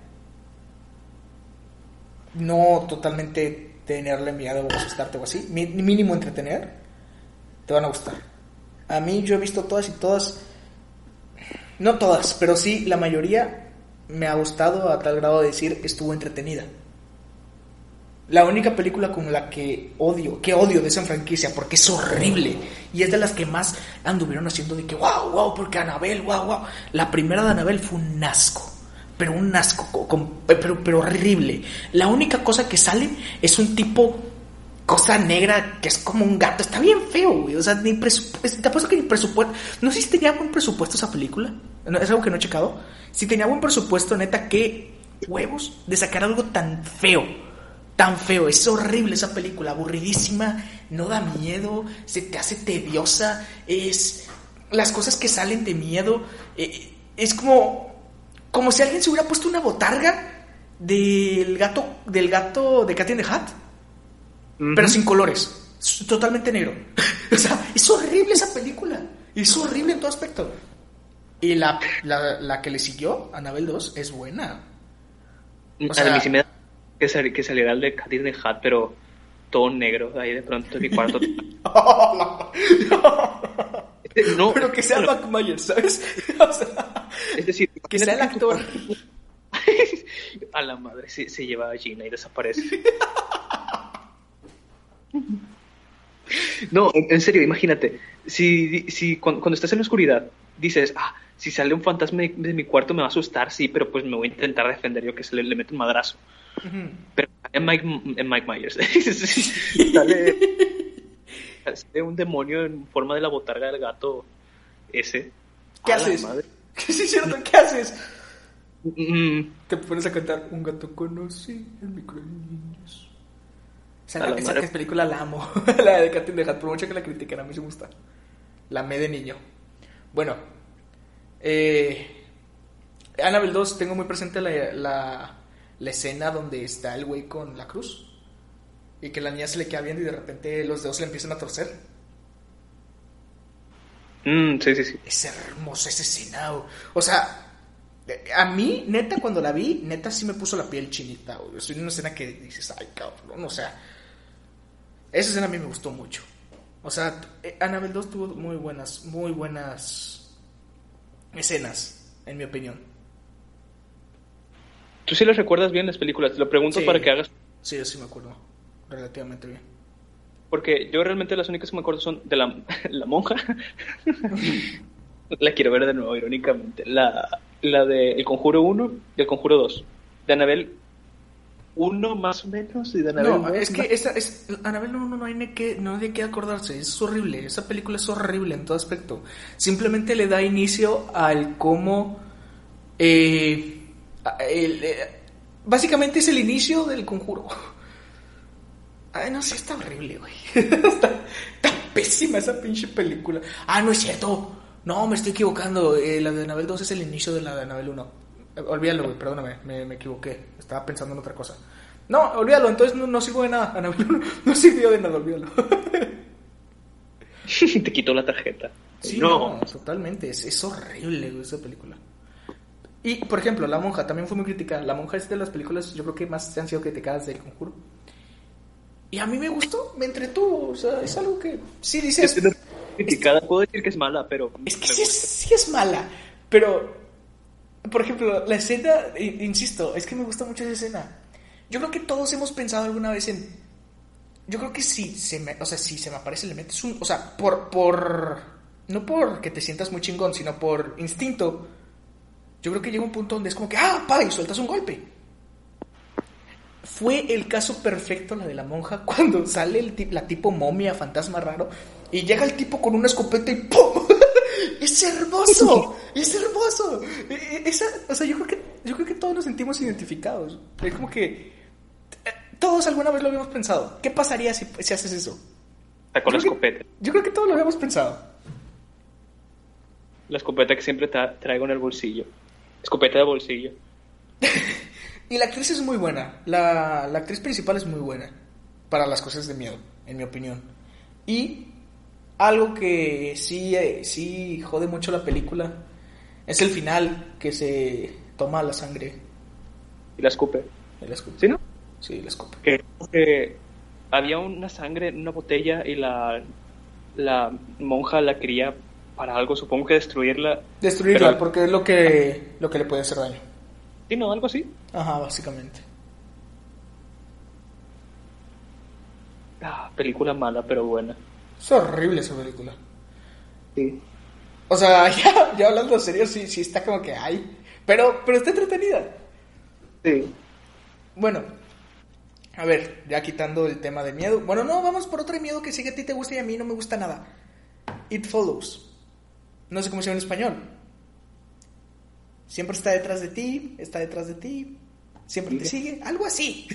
no totalmente tenerle miedo o asustarte o así, mínimo entretener, te van a gustar. A mí yo he visto todas y todas, no todas, pero sí la mayoría me ha gustado a tal grado de decir estuvo entretenida. La única película con la que odio, que odio de esa franquicia, porque es horrible. Y es de las que más anduvieron haciendo de que, wow, wow, porque Anabel, wow, wow. La primera de Anabel fue un asco. Pero un asco, co- con- pero, pero horrible. La única cosa que sale es un tipo, cosa negra, que es como un gato. Está bien feo, güey. O sea, ni presupuesto. Te apuesto que ni presupuesto. No sé si tenía buen presupuesto esa película. No, es algo que no he checado. Si tenía buen presupuesto, neta, qué huevos de sacar algo tan feo tan feo, es horrible esa película, aburridísima, no da miedo, se te hace tediosa, es las cosas que salen de miedo, eh, es como como si alguien se hubiera puesto una botarga del gato, del gato de Cat in the Hat, pero sin colores, totalmente negro. o sea, es horrible esa película, es horrible en todo aspecto. Y la, la, la que le siguió, Annabelle 2, es buena. O a sea- mí sí me da que, sal- que saliera el de in the Hat, pero todo negro, ahí de pronto en mi cuarto. no, pero que sea Mac Myers, ¿sabes? o sea, Es decir, que sea el actor. A la madre, se, se lleva a Gina y desaparece. No, en, serio, imagínate. Si, si cuando, cuando estás en la oscuridad dices, ah, si sale un fantasma de, de mi cuarto me va a asustar, sí, pero pues me voy a intentar defender yo que se le, le meto un madrazo. Pero en Mike, en Mike Myers sale, sale un demonio en forma de la botarga del gato ese. ¿Qué haces? madre. ¿Qué es cierto? ¿Qué haces? Mm, Te pones a cantar Un gato conocí en mi niños. Esa, A la esa madre. película la amo. la de Cat in the Hat, por mucho que la critiquen, a mí se gusta. La amé de niño. Bueno, eh, Annabelle 2, tengo muy presente la, la, la escena donde está el güey con la cruz. Y que la niña se le queda viendo y de repente los dedos le empiezan a torcer. mm, sí, sí, sí. Es hermosa esa escena. o- O sea, a mí, neta, cuando la vi, neta sí me puso la piel chinita. güey. Es una escena que dices, ay, cabrón. O sea, esa escena a mí me gustó mucho. O sea, eh, Annabelle 2 tuvo muy buenas, muy buenas escenas, en mi opinión. ¿Tú sí las recuerdas bien las películas? Te lo pregunto Sí. para que hagas... Sí, yo sí me acuerdo. Relativamente bien. Porque yo realmente las únicas que me acuerdo son de la, la monja. la quiero ver de nuevo, irónicamente. La, la de El Conjuro 1 y El Conjuro 2. De Anabel 1 más o menos y de Anabel No, 2 es que esa es Anabel no, no, no hay ni que no hay de qué acordarse, es horrible, esa película es horrible en todo aspecto. Simplemente le da inicio al cómo eh, a- el, eh, básicamente es el inicio del conjuro. Ay, no sé, está horrible, güey. está, está pésima esa pinche película. Ah, no es cierto. No, me estoy equivocando. Eh, la de Anabel 2 es el inicio de la de Anabel 1. Eh, Olvídalo, güey, perdóname, me, me equivoqué. Estaba pensando en otra cosa. No, olvídalo, entonces no, no sirvo de nada. Anabel 1 no sirvió de nada, olvídalo. Te quitó la tarjeta. Sí, no. no, totalmente. Es, es horrible güey, esa película. Y, por ejemplo, La Monja también fue muy criticada. La Monja es de las películas, yo creo que más han sido criticadas del conjuro. Y a mí me gustó, me entretuvo. O sea, es algo que sí dices. Es criticada, puedo decir que es mala, pero. Es que sí es, sí mala, pero, por ejemplo, la escena, i- insisto, es que me gusta mucho esa escena. Yo creo que todos hemos pensado alguna vez en... Yo creo que sí, se me, o sea, si se me aparece, le metes un... O sea, por, por... No por que te sientas muy chingón, sino por instinto. Yo creo que llega un punto donde es como que, ah, pa, y sueltas un golpe. Fue el caso perfecto la de la monja cuando sale el la tipo momia, fantasma raro, y llega el tipo con una escopeta y ¡pum! ¡Es hermoso! ¡Es hermoso! E- e- Esa, o sea, yo creo que yo creo que todos nos sentimos identificados. Es como que eh, todos alguna vez lo habíamos pensado. ¿Qué pasaría si, si haces eso? Sacó la creo que- escopeta. Yo creo que todos lo habíamos pensado. La escopeta que siempre tra- traigo en el bolsillo. Escopeta de bolsillo. Y la actriz es muy buena. La, la actriz principal es muy buena. Para las cosas de miedo, en mi opinión. Y algo que sí, eh, sí jode mucho la película es el final que se toma la sangre Y la escupe. de la escupe. ¿Sí, no? Sí, la escupe. Que, que había una sangre en una botella y la, la monja la quería para algo, supongo que destruirla. Destruirla, Pero- porque es lo que, lo que le puede hacer daño. ¿Sí, no? Algo así. Ajá, básicamente. Ah, película mala, pero buena. Es horrible esa película. Sí. O sea, ya, ya hablando en serio, sí, sí está como que hay. Pero, pero está entretenida. Sí. Bueno, a ver, ya quitando el tema de miedo. Bueno, no, vamos por otro miedo que sí que a ti te gusta y a mí no me gusta nada. It Follows. No sé cómo se llama en español. Siempre está detrás de ti, está detrás de ti, siempre te sigue, algo así.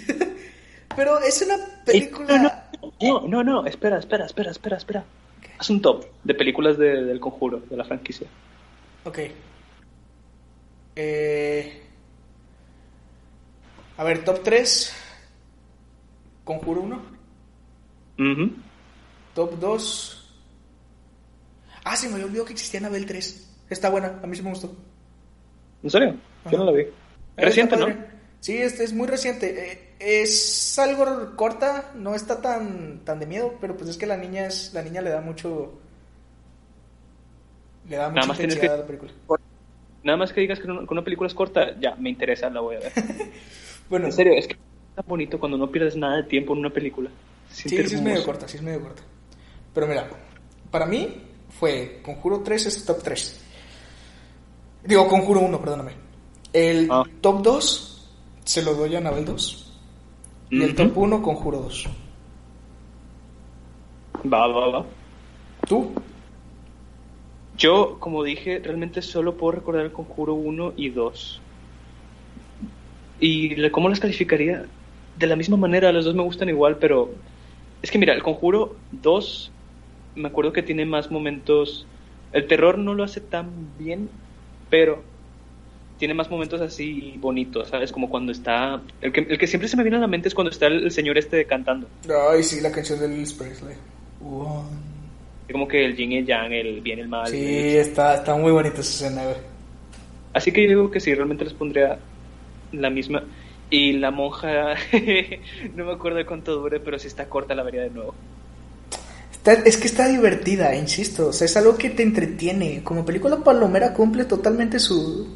Pero es una película... No, no, no, espera, espera, espera, espera, espera. Haz un top de películas de- del conjuro, de la franquicia. Ok. Eh... A ver, top 3. Conjuro 1. Ujú. Top 2. Ah, se me olvidado que existía Anabel 3. Está buena, a mí sí me gustó. ¿En serio? Yo no la vi. Eh, Reciente, ¿no? Sí, este es muy reciente. Eh, es algo corta, no está tan, tan de miedo, pero pues es que la niña es la niña le da mucho le da mucha intensidad que- a la película. Nada más que digas que una, que una película es corta, ya, me interesa, la voy a ver. Bueno, En serio, es que es tan bonito cuando no pierdes nada de tiempo en una película. Sí, sí es medio corta, sí es medio corta. Pero mira, para mí fue Conjuro 3 es top 3. Digo, Conjuro 1, perdóname. El Ah. top 2 se lo doy a Anabel 2. Y el top 1, Conjuro 2. Va, va, va. ¿Tú? Yo, como dije, realmente solo puedo recordar el Conjuro 1 y 2. ¿Y cómo las calificaría? De la misma manera, los dos me gustan igual, pero es que mira, el Conjuro 2, me acuerdo que tiene más momentos... El terror no lo hace tan bien, pero tiene más momentos así bonitos, ¿sabes? Como cuando está... El que, el que siempre se me viene a la mente es cuando está el, el señor este cantando. Ay, sí, la canción de Elvis Presley. Como que el yin y el yang, el bien y el mal. Sí, está, está muy bonita esa escena, güey. Así que yo digo que sí, realmente les pondría la misma. Y la monja, no me acuerdo de cuánto dure, pero si está corta la vería de nuevo. Es que está divertida, insisto. O sea, es algo que te entretiene. Como película palomera cumple totalmente su,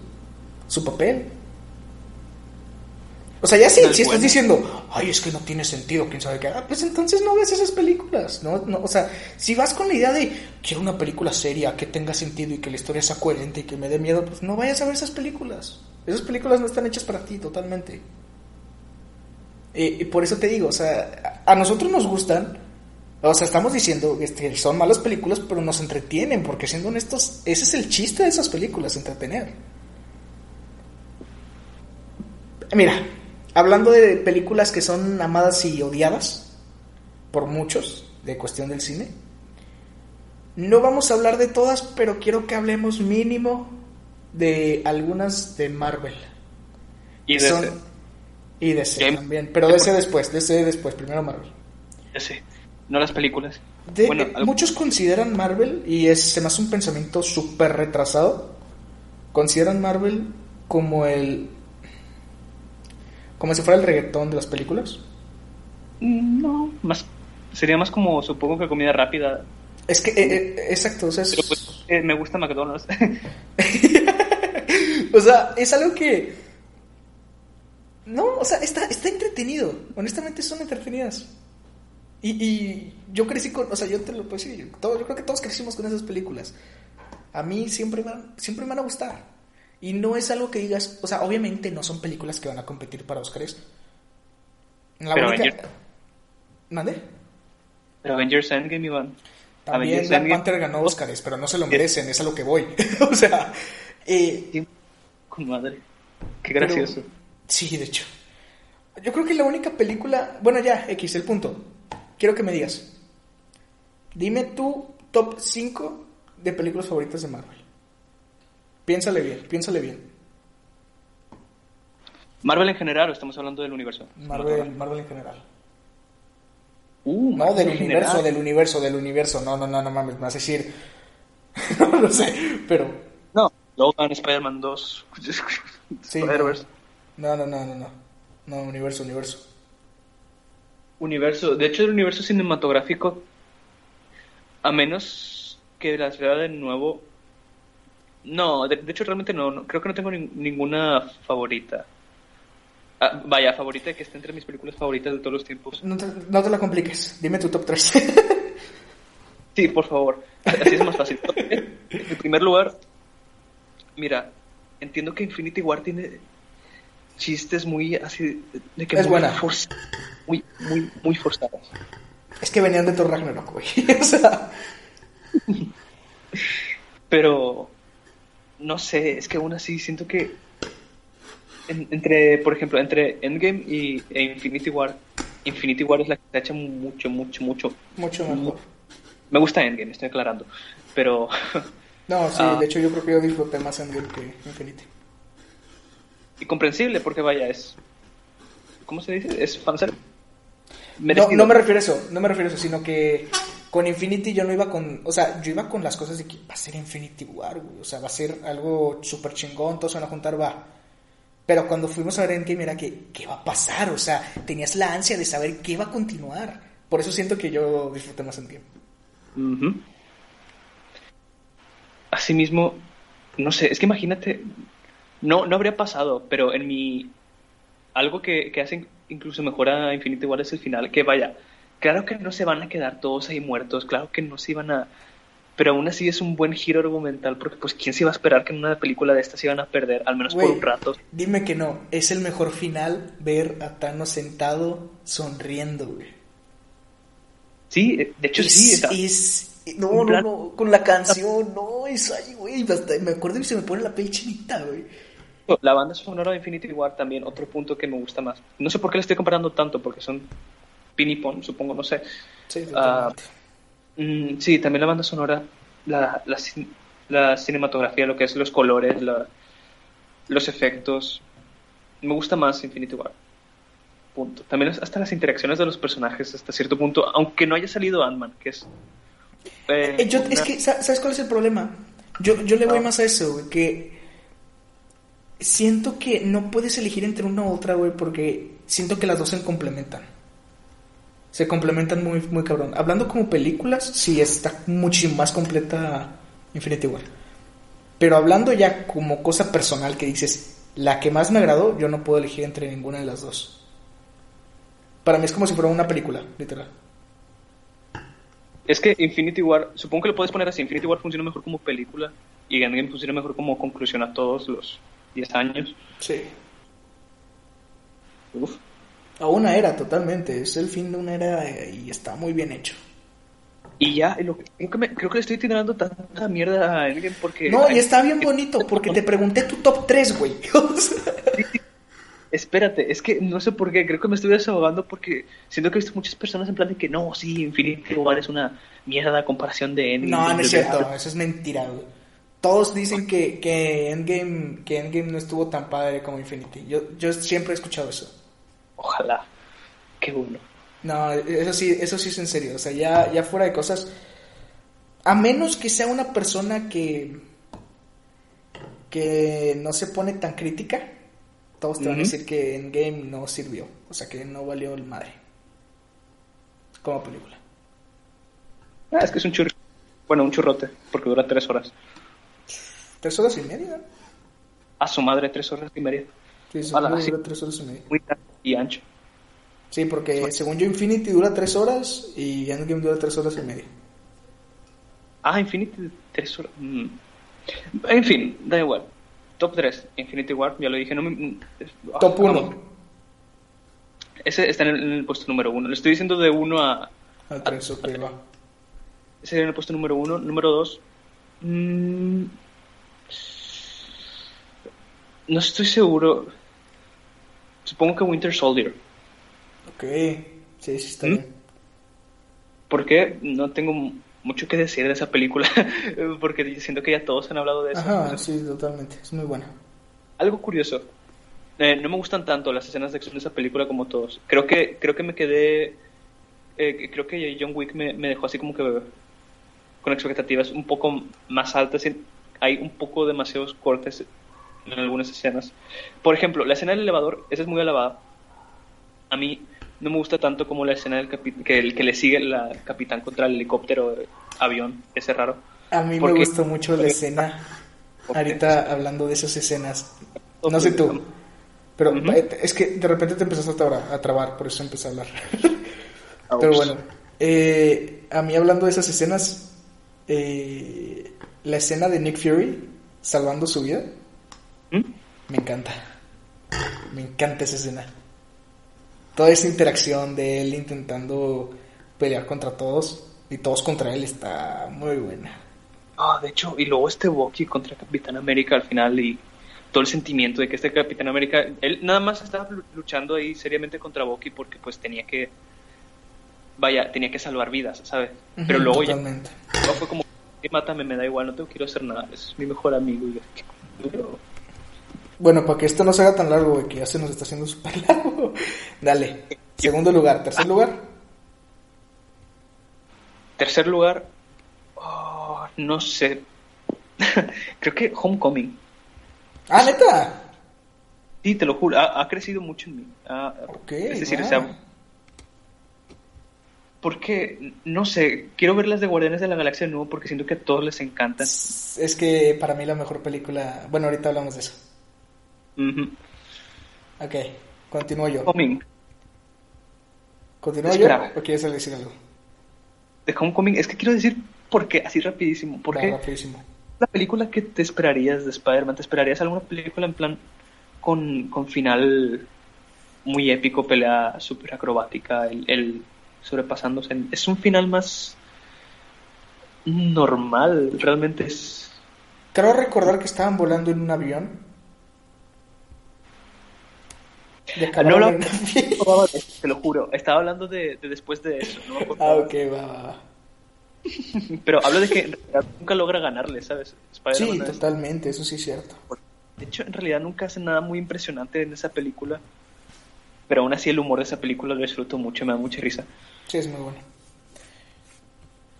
su papel. O sea, ya sí, si estás diciendo, ay, es que no tiene sentido, quién sabe qué. Ah, pues entonces no ves esas películas, ¿no? no o sea, si vas con la idea de, quiero una película seria, que tenga sentido y que la historia sea coherente y que me dé miedo, pues no vayas a ver esas películas. Esas películas no están hechas para ti totalmente. Eh, y por eso te digo, o sea, a nosotros nos gustan, o sea, estamos diciendo que son malas películas, pero nos entretienen, porque siendo honestos, ese es el chiste de esas películas, entretener. Mira, hablando de películas que son amadas y odiadas por muchos, de cuestión del cine, no vamos a hablar de todas, pero quiero que hablemos mínimo de algunas de Marvel. Y de son- ese- y DC también, pero DC después, DC después, primero Marvel. sé, no las películas. De- bueno, eh, algo- muchos consideran Marvel, y es, se me hace un pensamiento súper retrasado, consideran Marvel como el... como si fuera el reggaetón de las películas. Mm, no, más, sería más como, supongo que comida rápida. Es que, eh, eh, exacto, o sea, es, Pero pues eh, me gusta McDonald's. o sea, es algo que... No, o sea, está, está entretenido, honestamente son entretenidas. Y, y yo crecí con, o sea, yo te lo puedo decir, todo- yo creo que todos crecimos con esas películas. A mí siempre me, van- siempre me van a gustar. Y no es algo que digas, o sea, obviamente no son películas que van a competir para Oscars. La Pero única- Avengers- ¿Mande? Pero Avengers Endgame, Iván. También Avengers Black Endgame- Panther ganó Oscars, pero no se lo merecen, es a lo que voy. o sea, eh, Con madre. Qué Pero- gracioso. Sí, de hecho. Yo creo que la única película. Bueno, ya, X, el punto. Quiero que me digas. Dime tu top 5 de películas favoritas de Marvel. Piénsale bien, piénsale bien. Marvel en general, o estamos hablando del universo. Marvel, Marvel en general. Uh, No, Marvel del universo, general. del universo, del universo. No, no, no, no mames, me vas a decir. no lo sé, pero. No, Logan, Spider-Man 2. Sí, Spider-Verse. no, no, no, no, no. No, universo, universo. Universo, de hecho el universo cinematográfico, a menos que las vea de nuevo, no, de, de hecho realmente no, no, creo que no tengo nin- ninguna favorita. Ah, vaya, favorita que esté entre mis películas favoritas de todos los tiempos. No te, no te la compliques. Dime tu top 3. Sí, por favor, así es más fácil. En primer lugar, mira, entiendo que Infinity War tiene chistes muy así de que Es muy buena. forz- muy, muy, muy forzados. es que venían de Thor Ragnarok, güey. o sea. Pero no sé, es que aún así siento que en- entre, por ejemplo, entre Endgame y e Infinity War, Infinity War es la que se echa mucho, mucho, mucho. Mucho mejor. Me gusta Endgame, estoy aclarando, pero No, sí, Ah. de hecho yo creo que yo disfruté más Endgame que Infinity. Y comprensible porque vaya es ¿cómo se dice? Es fanservice. No, no me refiero a eso, no me refiero a eso, sino que con Infinity yo no iba con, o sea, yo iba con las cosas de que va a ser Infinity War, güey, o sea, va a ser algo súper chingón, todos se van a juntar, va. Pero cuando fuimos a ver Endgame era que, ¿qué va a pasar? O sea, tenías la ansia de saber qué va a continuar. Por eso siento que yo disfruté más Endgame. Uh Asimismo, no sé, es que imagínate, no, no habría pasado, pero en mi... Algo que, que hace incluso mejor a Infinity War es el final, que vaya, claro que no se van a quedar todos ahí muertos, claro que no se iban a... Pero aún así es un buen giro argumental, porque pues quién se iba a esperar que en una película de estas se iban a perder, al menos por un rato. Dime que no, es el mejor final ver a Thanos sentado sonriendo, güey. Sí, de hecho sí. Es, no, no, no, con la canción, no, es ahí, güey, me acuerdo y se me pone la piel chinita, güey. La banda sonora de Infinity War también, otro punto que me gusta más. No sé por qué le estoy comparando tanto, porque son Pinipon, supongo, no sé. Sí, uh, sí, también la banda sonora, la, la, la, cinematografía, lo que es los colores, la, los efectos. Me gusta más Infinity War. Punto. También hasta las interacciones de los personajes hasta cierto punto, aunque no haya salido Ant-Man, que es... Eh, eh yo, Es que, ¿sabes cuál es el problema? Yo, yo le voy ah. más a eso, que siento que no puedes elegir entre una u otra, güey, porque siento que las dos se complementan. Se complementan muy, muy cabrón. Hablando como películas, sí está muchísimo más completa Infinity War. Pero hablando ya como cosa personal que dices, la que más me agradó, yo no puedo elegir entre ninguna de las dos. Para mí es como si fuera una película, literal. Es que Infinity War, supongo que lo puedes poner así, Infinity War funciona mejor como película y Endgame funciona mejor como conclusión a todos los 10 años. Sí. Uf. A una era, totalmente. Es el fin de una era y está muy bien hecho. Y ya, lo, creo, que me, creo que le estoy tirando tanta mierda a alguien porque... No, y está bien bonito porque te pregunté tu top 3, güey. Espérate, es que no sé por qué, creo que me estoy desahogando porque siento que he visto muchas personas en plan de que no, sí, Infinity War es una mierda a comparación de Endgame. No, no es cierto, eso es mentira, güey todos dicen que, que, Endgame, que Endgame no estuvo tan padre como Infinity. Yo, yo siempre he escuchado eso. Ojalá. Qué bueno. No, eso sí, eso sí es en serio. O sea, ya, ya fuera de cosas. A menos que sea una persona que. que no se pone tan crítica. Todos te van a decir que Endgame no sirvió. O sea, que no valió el madre. Como película. Ah, es que es un churro. Bueno, un churrote, porque dura tres horas. Tres horas y media. A su madre, tres horas y media. Sí, dura tres horas y media. Muy y ancho. Sí, porque según yo Infinity dura tres horas y Endgame dura tres horas y media. Ah, Infinity tres horas. Mm. En fin, da igual. Top 3, Infinity War, ya lo dije. No me... Top 1. Ese está en el, puesto número 1. Le estoy diciendo de 1 a... A 3, ok, va. Ese en el puesto número 1. Número 2. Mmm no estoy seguro. Supongo que Winter Soldier. Ok, sí, sí está ¿Mm? bien. Porque no tengo mucho que decir de esa película, porque siento que ya todos han hablado de eso. Ajá, sí, totalmente, es muy buena. Algo curioso, eh, no me gustan tanto las escenas de acción de esa película como todos. Creo que, creo que me quedé, eh, creo que John Wick me, me, dejó así como que con expectativas un poco más altas. Hay un poco demasiados cortes en algunas escenas. Por ejemplo, la escena del elevador, esa es muy alabada. A mí no me gusta tanto como la escena del que, el, que le sigue la capitán contra el helicóptero avión, ese raro. A mí me gustó mucho la escena. Ahorita hablando de esas escenas. No sé tú. Pero eh, es que de repente te empezaste a, a trabar, por eso empecé a hablar. pero bueno, eh, a mí hablando de esas escenas, eh, la escena de Nick Fury salvando su vida, ¿Mm? Me encanta. Me encanta esa escena. Toda esa interacción de él intentando pelear contra todos y todos contra él está muy buena. Ah, de hecho, y luego este Bucky contra Capitán América al final y todo el sentimiento de que este Capitán América, él nada más estaba luchando ahí seriamente contra Bucky porque pues tenía que, vaya, tenía que salvar vidas, ¿sabes? Pero luego ya fue como, mátame, me da igual, no tengo quiero hacer nada, es mi mejor amigo. Y yo, Bueno, para que esto no se haga tan largo, güey, que ya se nos está haciendo súper largo. Dale. Segundo lugar. Tercer lugar. Tercer lugar. oh, no sé. Creo que Homecoming. Ah, neta. Sí, te lo juro. Ha, ha crecido mucho en mí. Ah, es decir, va. o sea. Porque, no sé, quiero ver las de Guardianes de la Galaxia de nuevo porque siento que a todos les encantan. Es que para mí la mejor película. Bueno, ahorita hablamos de eso. Ujú. Ok, continúo yo. Homecoming. ¿Continúo Espera. yo o quieres decir algo? De Homecoming, es que quiero decir por qué, así rapidísimo. Porque rapidísimo. la película que te esperarías de Spider-Man, ¿te esperarías alguna película en plan con, con final muy épico, pelea súper acrobática, el, el sobrepasándose? Es un final más normal, realmente es... Creo recordar que estaban volando en un avión. Y Ah, acabaron no lo-. Te lo juro, estaba hablando de, de después de eso, no. Ah, ok, va, va. Pero hablo de que en realidad nunca logra ganarle, ¿sabes? Sí, totalmente, eso sí es cierto. De hecho, en realidad nunca hace nada muy impresionante en esa película. Pero aún así el humor de esa película lo disfruto mucho, me da mucha risa. Sí, es muy bueno.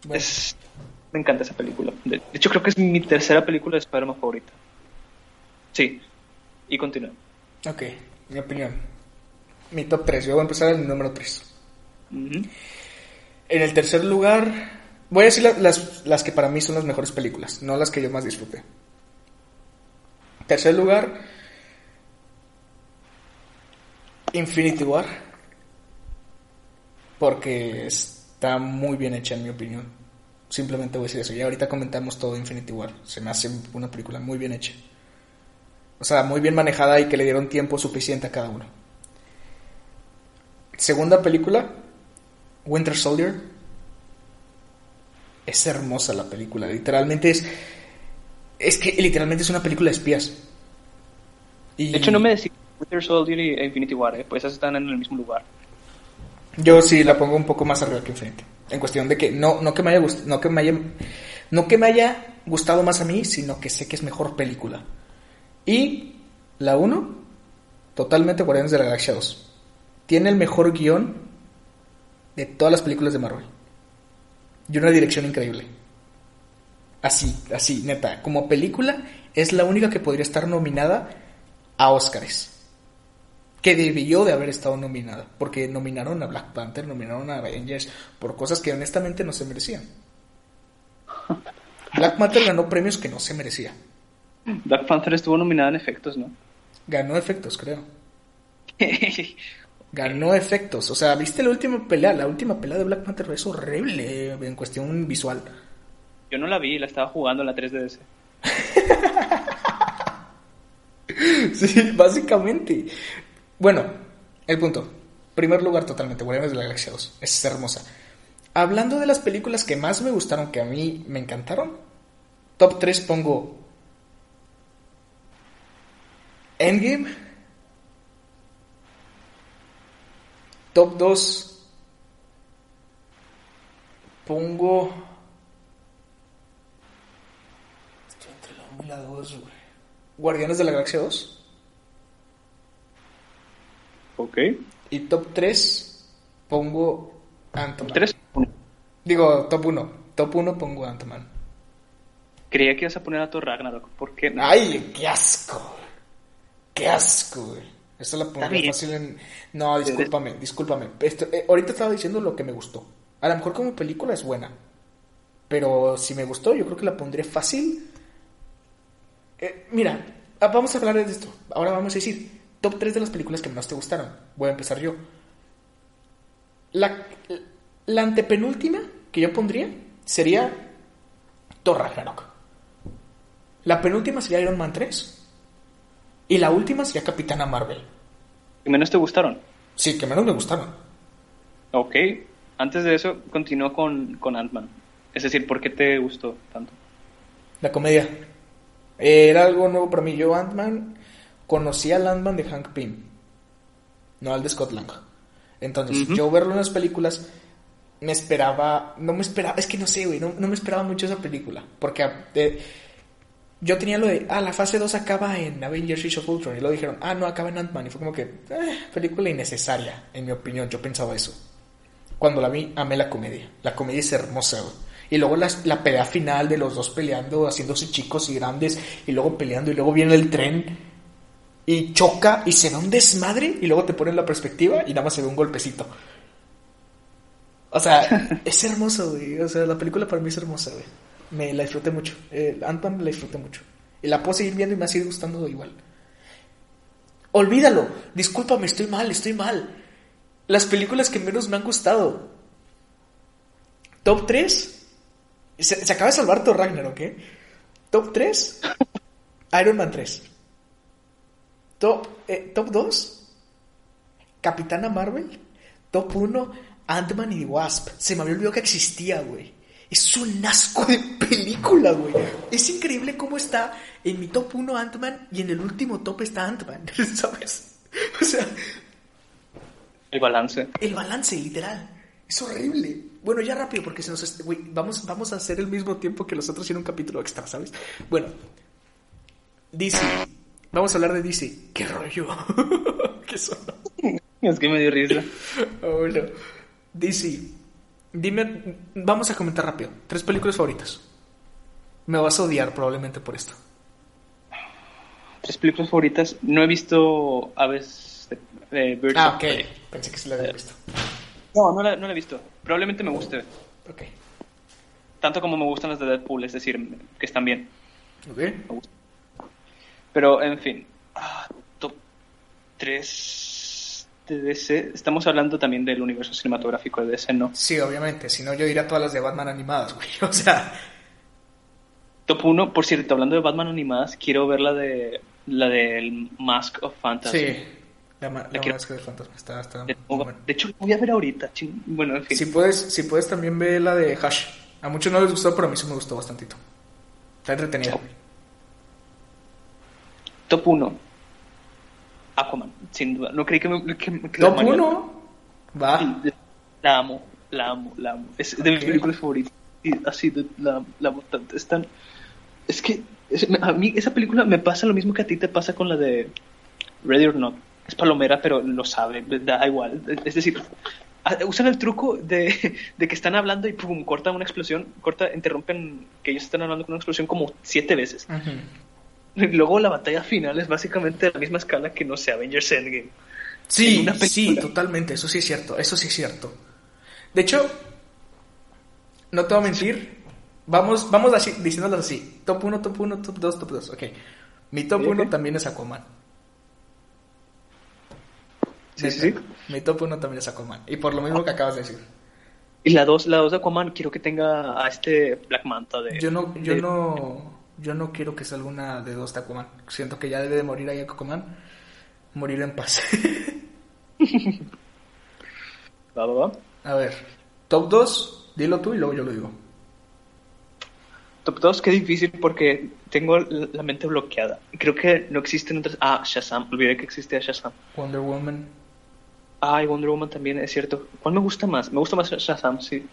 Bueno, Es- me encanta esa película. De, de hecho, creo que es mi tercera película de Spider-Man favorita. Sí. Y continúa. ok, mi opinión. Mi top 3, yo voy a empezar en el número 3. Ujú. En el tercer lugar, voy a decir la- las, las que para mí son las mejores películas, no las que yo más disfruté. Tercer lugar, Infinity War. Porque está muy bien hecha en mi opinión. Simplemente voy a decir eso. Y ahorita comentamos todo Infinity War. Se me hace una película muy bien hecha. O sea, muy bien manejada y que le dieron tiempo suficiente a cada uno. Segunda película, Winter Soldier. Es hermosa la película. Literalmente es. Es que literalmente es una película de espías. Y De hecho, no me decís Winter Soldier y Infinity War, ¿eh? pues esas están en el mismo lugar. Yo sí la pongo un poco más arriba que Infinity. En cuestión de que no, no que me haya no que me haya no que me haya gustado más a mí, sino que sé que es mejor película. Y la 1, totalmente Guardianes de la Galaxia 2. Tiene el mejor guion de todas las películas de Marvel. Y una dirección increíble. Así, así, neta. Como película, es la única que podría estar nominada a Oscars. Que debió de haber estado nominada. Porque nominaron a Black Panther, nominaron a Avengers por cosas que honestamente no se merecían. Black Panther ganó premios que no se merecía. Black Panther estuvo nominada en efectos, ¿no? Ganó efectos, creo. Ganó efectos. O sea, ¿viste la última pelea? La última pelea de Black Panther es horrible en cuestión visual. Yo no la vi, la estaba jugando en la 3DS. Sí, básicamente. Bueno, el punto. Primer lugar totalmente, Guardianes de la Galaxia 2. Es hermosa. Hablando de las películas que más me gustaron, que a mí me encantaron, top 3 pongo Endgame. Top 2 pongo... Estoy entre la 1 y la 2, güey. Guardianes de la Galaxia 2. Ok. Y top 3 pongo Ant-Man. Tres. uno. Digo, top 1. Top 1 pongo Ant-Man. Creía que ibas a poner a Thor Ragnarok. ¿Por qué no? ¡Ay, qué asco! ¡Qué asco, güey! Esto la pondría fácil en... No, discúlpame, discúlpame. Esto- eh, ahorita estaba diciendo lo que me gustó. A lo mejor como película es buena. Pero si me gustó, yo creo que la pondré fácil. Eh, mira, ah, vamos a hablar de esto. Ahora vamos a decir top 3 de las películas que más te gustaron. Voy a empezar yo. La, la antepenúltima que yo pondría sería Thor Ragnarok. La penúltima sería Iron Man 3. Y la última sería Capitana Marvel. ¿Y menos te gustaron? Sí, que menos me gustaron. Ok. Antes de eso, continuó con, con Ant-Man. Es decir, ¿por qué te gustó tanto? La comedia. Era algo nuevo para mí. Yo, Ant-Man, conocía al Ant-Man de Hank Pym, no al de Scott Lang. Entonces, yo verlo en las películas, me esperaba. No me esperaba. Es que no sé, güey. No, no me esperaba mucho esa película. Porque. eh, yo tenía lo de, ah, la fase 2 acaba en Avengers Age of Ultron. Y luego dijeron, ah, no, acaba en Ant-Man. Y fue como que, eh, película innecesaria, en mi opinión. Yo pensaba eso. Cuando la vi, amé la comedia. La comedia es hermosa, Y luego la, la pelea final de los dos peleando, haciéndose chicos y grandes, y luego peleando, y luego viene el tren y choca y se da un desmadre, y luego te ponen la perspectiva y nada más se ve un golpecito. O sea, es hermoso, güey. O sea, la película para mí es hermosa, güey. Me la disfruté mucho. Eh, Ant-Man la disfruté mucho. Y la puedo seguir viendo y me ha seguido gustando igual. Olvídalo. Discúlpame, estoy mal, estoy mal. Las películas que menos me han gustado. Top 3. Se, acaba de salvar Thor Ragnarok, ¿eh? Top 3. Iron Man 3. Top, eh, top 2. Capitana Marvel. Top 1. Ant-Man y Wasp. Se me había olvidado que existía, güey. Es un asco de película, güey. Es increíble cómo está en mi top 1 Ant-Man y en el último top está Ant-Man, ¿sabes? O sea... El balance. El balance, literal. Es horrible. Bueno, ya rápido, porque se nos... Güey, vamos, vamos a hacer el mismo tiempo que los otros en un capítulo extra, ¿sabes? Bueno. DC. Vamos a hablar de DC. ¿Qué rollo? ¿Qué son? Es que me dio risa. Oh, bueno. DC. Dime, vamos a comentar rápido. Tres películas favoritas. Me vas a odiar probablemente por esto. Tres películas favoritas. No he visto Aves de, Birds Ah, ok. Pensé que sí la había visto. No, no la, no la he visto. Probablemente me guste. Ok. Tanto como me gustan las de Deadpool, es decir, que están bien. Ok. Pero, en fin. Ah, top 3 de DC, estamos hablando también del universo cinematográfico de DC, ¿no? Sí, obviamente, si no yo diría todas las de Batman animadas, güey, o sea... Top 1, por cierto, hablando de Batman animadas, quiero ver la de la del Mask of Fantasy. Sí, la, Mask of Fantasy está, está de, de, hecho, voy a ver ahorita, bueno, en fin. Si puedes, si puedes también ver la de Hash. A muchos no les gustó, pero a mí sí me gustó bastantito. Está entretenida. Top 1, Aquaman, sin duda. No creí que me. Que, Top 1. Va. La amo, la amo, la amo. Es de mis películas favoritas. Y así, la, la amo tanto. Es tan. Es que a mí esa película me pasa lo mismo que a ti te pasa con la de Ready or Not. Es palomera, pero lo sabe, da igual. Es decir, usan el truco de, de, que están hablando y pum, cortan una explosión, corta, interrumpen que ellos están hablando con una explosión como siete veces. Luego la batalla final es básicamente la misma escala que, no sé, Avengers Endgame. Sí, sí, totalmente, eso sí es cierto, eso sí es cierto. De hecho, no te voy a mentir, vamos, vamos así, diciéndolas así, top 1, top 1, top 2, top 2, ok. Mi top 1 también es Aquaman. Sí, sí, Mi top 1 también es Aquaman, y por lo mismo que acabas de decir. Y la 2, la 2 de Aquaman, quiero que tenga a este Black Manta de... Yo no, yo no yo no quiero que salga una de dos Takuman. Siento que ya debe de morir ahí Aquaman. Morir en paz. va. A ver, top 2, dilo tú y luego yo lo digo. Top 2, qué difícil porque tengo la mente bloqueada. Creo que no existen otras. Ah, Shazam, olvidé que existía Shazam. Wonder Woman. Ah, y Wonder Woman también, es cierto. ¿Cuál me gusta más? Me gusta más Shazam, sí.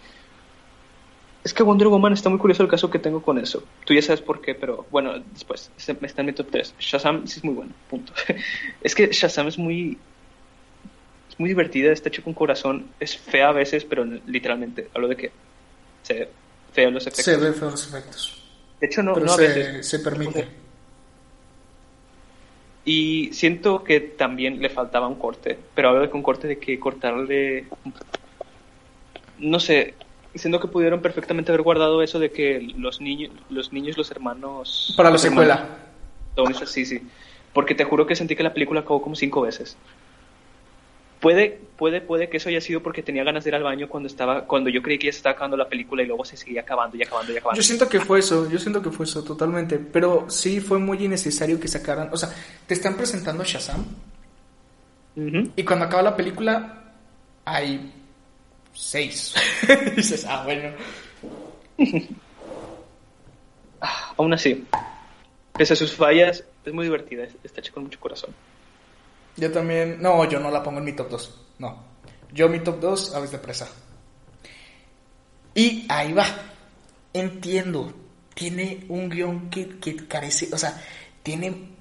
Es que Wonder Woman está muy curioso el caso que tengo con eso. Tú ya sabes por qué, pero bueno, después está en mi top 3. Shazam sí es muy bueno, punto. es que Shazam es muy es muy divertida, está hecho con corazón, es fea a veces, pero literalmente, hablo de que se ve feo los efectos. Se ve feo los efectos. De hecho, no, pero no se, a veces. Se permite. Y siento que también le faltaba un corte, pero hablo de que un corte de que cortarle no sé, siendo que pudieron perfectamente haber guardado eso de que los niños, los niños, los hermanos... Para la secuela. sí, sí. Porque te juro que sentí que la película acabó como cinco veces. Puede, puede, puede que eso haya sido porque tenía ganas de ir al baño cuando estaba, cuando yo creí que ya se estaba acabando la película y luego se seguía acabando y acabando y acabando. Yo siento que fue eso, yo siento que fue eso, totalmente. Pero sí fue muy innecesario que sacaran. O sea, te están presentando a Shazam. Y cuando acaba la película, hay seis. dices, ah, bueno. Aún así, pese a sus fallas, es muy divertida, está hecha con mucho corazón. Yo también, no, yo no la pongo en mi top 2, no. Yo mi top 2, Aves de Presa. Y ahí va. Entiendo, tiene un guion que, que carece, o sea, tiene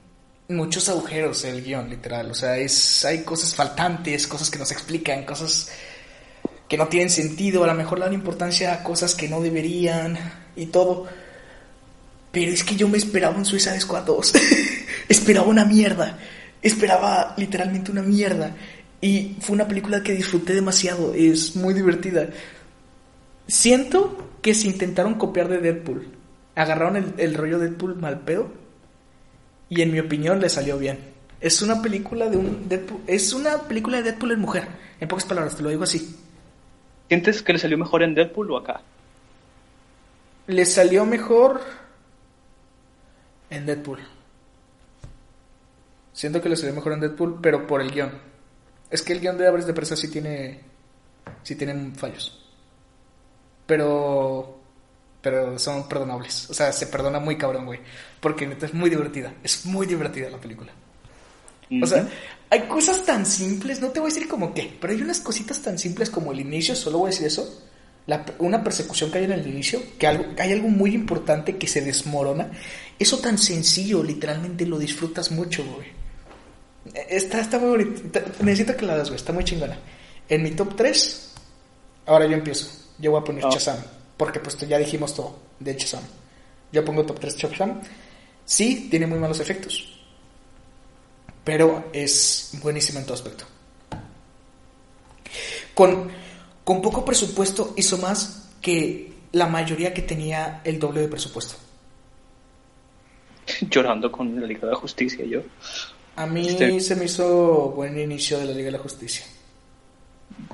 muchos agujeros el guion, literal. O sea, es, hay cosas faltantes, cosas que no se explican, cosas que no tienen sentido, a lo mejor dan importancia a cosas que no deberían y todo. Pero es que yo me esperaba un Suicide Squad 2. esperaba una mierda. Esperaba literalmente una mierda. Y fue una película que disfruté demasiado. Es muy divertida. Siento que se intentaron copiar de Deadpool. Agarraron el, el rollo Deadpool mal pedo. Y en mi opinión le salió bien. Es una película de un Deadpool, es una película de Deadpool en mujer. En pocas palabras, te lo digo así. ¿Sientes que le salió mejor en Deadpool o acá? Le salió mejor en Deadpool. Siento que le salió mejor en Deadpool, pero por el guion. Es que el guion de Abres de Presa sí tiene. sí tiene fallos. Pero. Pero son perdonables. O sea, se perdona muy cabrón, güey. Porque neta es muy divertida. Es muy divertida la película. O sea, hay cosas tan simples, no te voy a decir como qué, pero hay unas cositas tan simples como el inicio, solo voy a decir eso. La, una persecución que hay en el inicio, que algo, hay algo muy importante que se desmorona. Eso tan sencillo, literalmente lo disfrutas mucho, güey. Está, está muy bonito. Necesito que la das, güey. Está muy chingona. En mi top 3, ahora yo empiezo. Yo voy a poner Oh. Shazam. Porque pues ya dijimos todo de Shazam. Yo pongo top 3 Shazam. Sí, tiene muy malos efectos. Pero es buenísima en todo aspecto. Con, con poco presupuesto hizo más que la mayoría que tenía el doble de presupuesto. Llorando con la Liga de la Justicia, yo. A mí Este- se me hizo buen inicio de la Liga de la Justicia.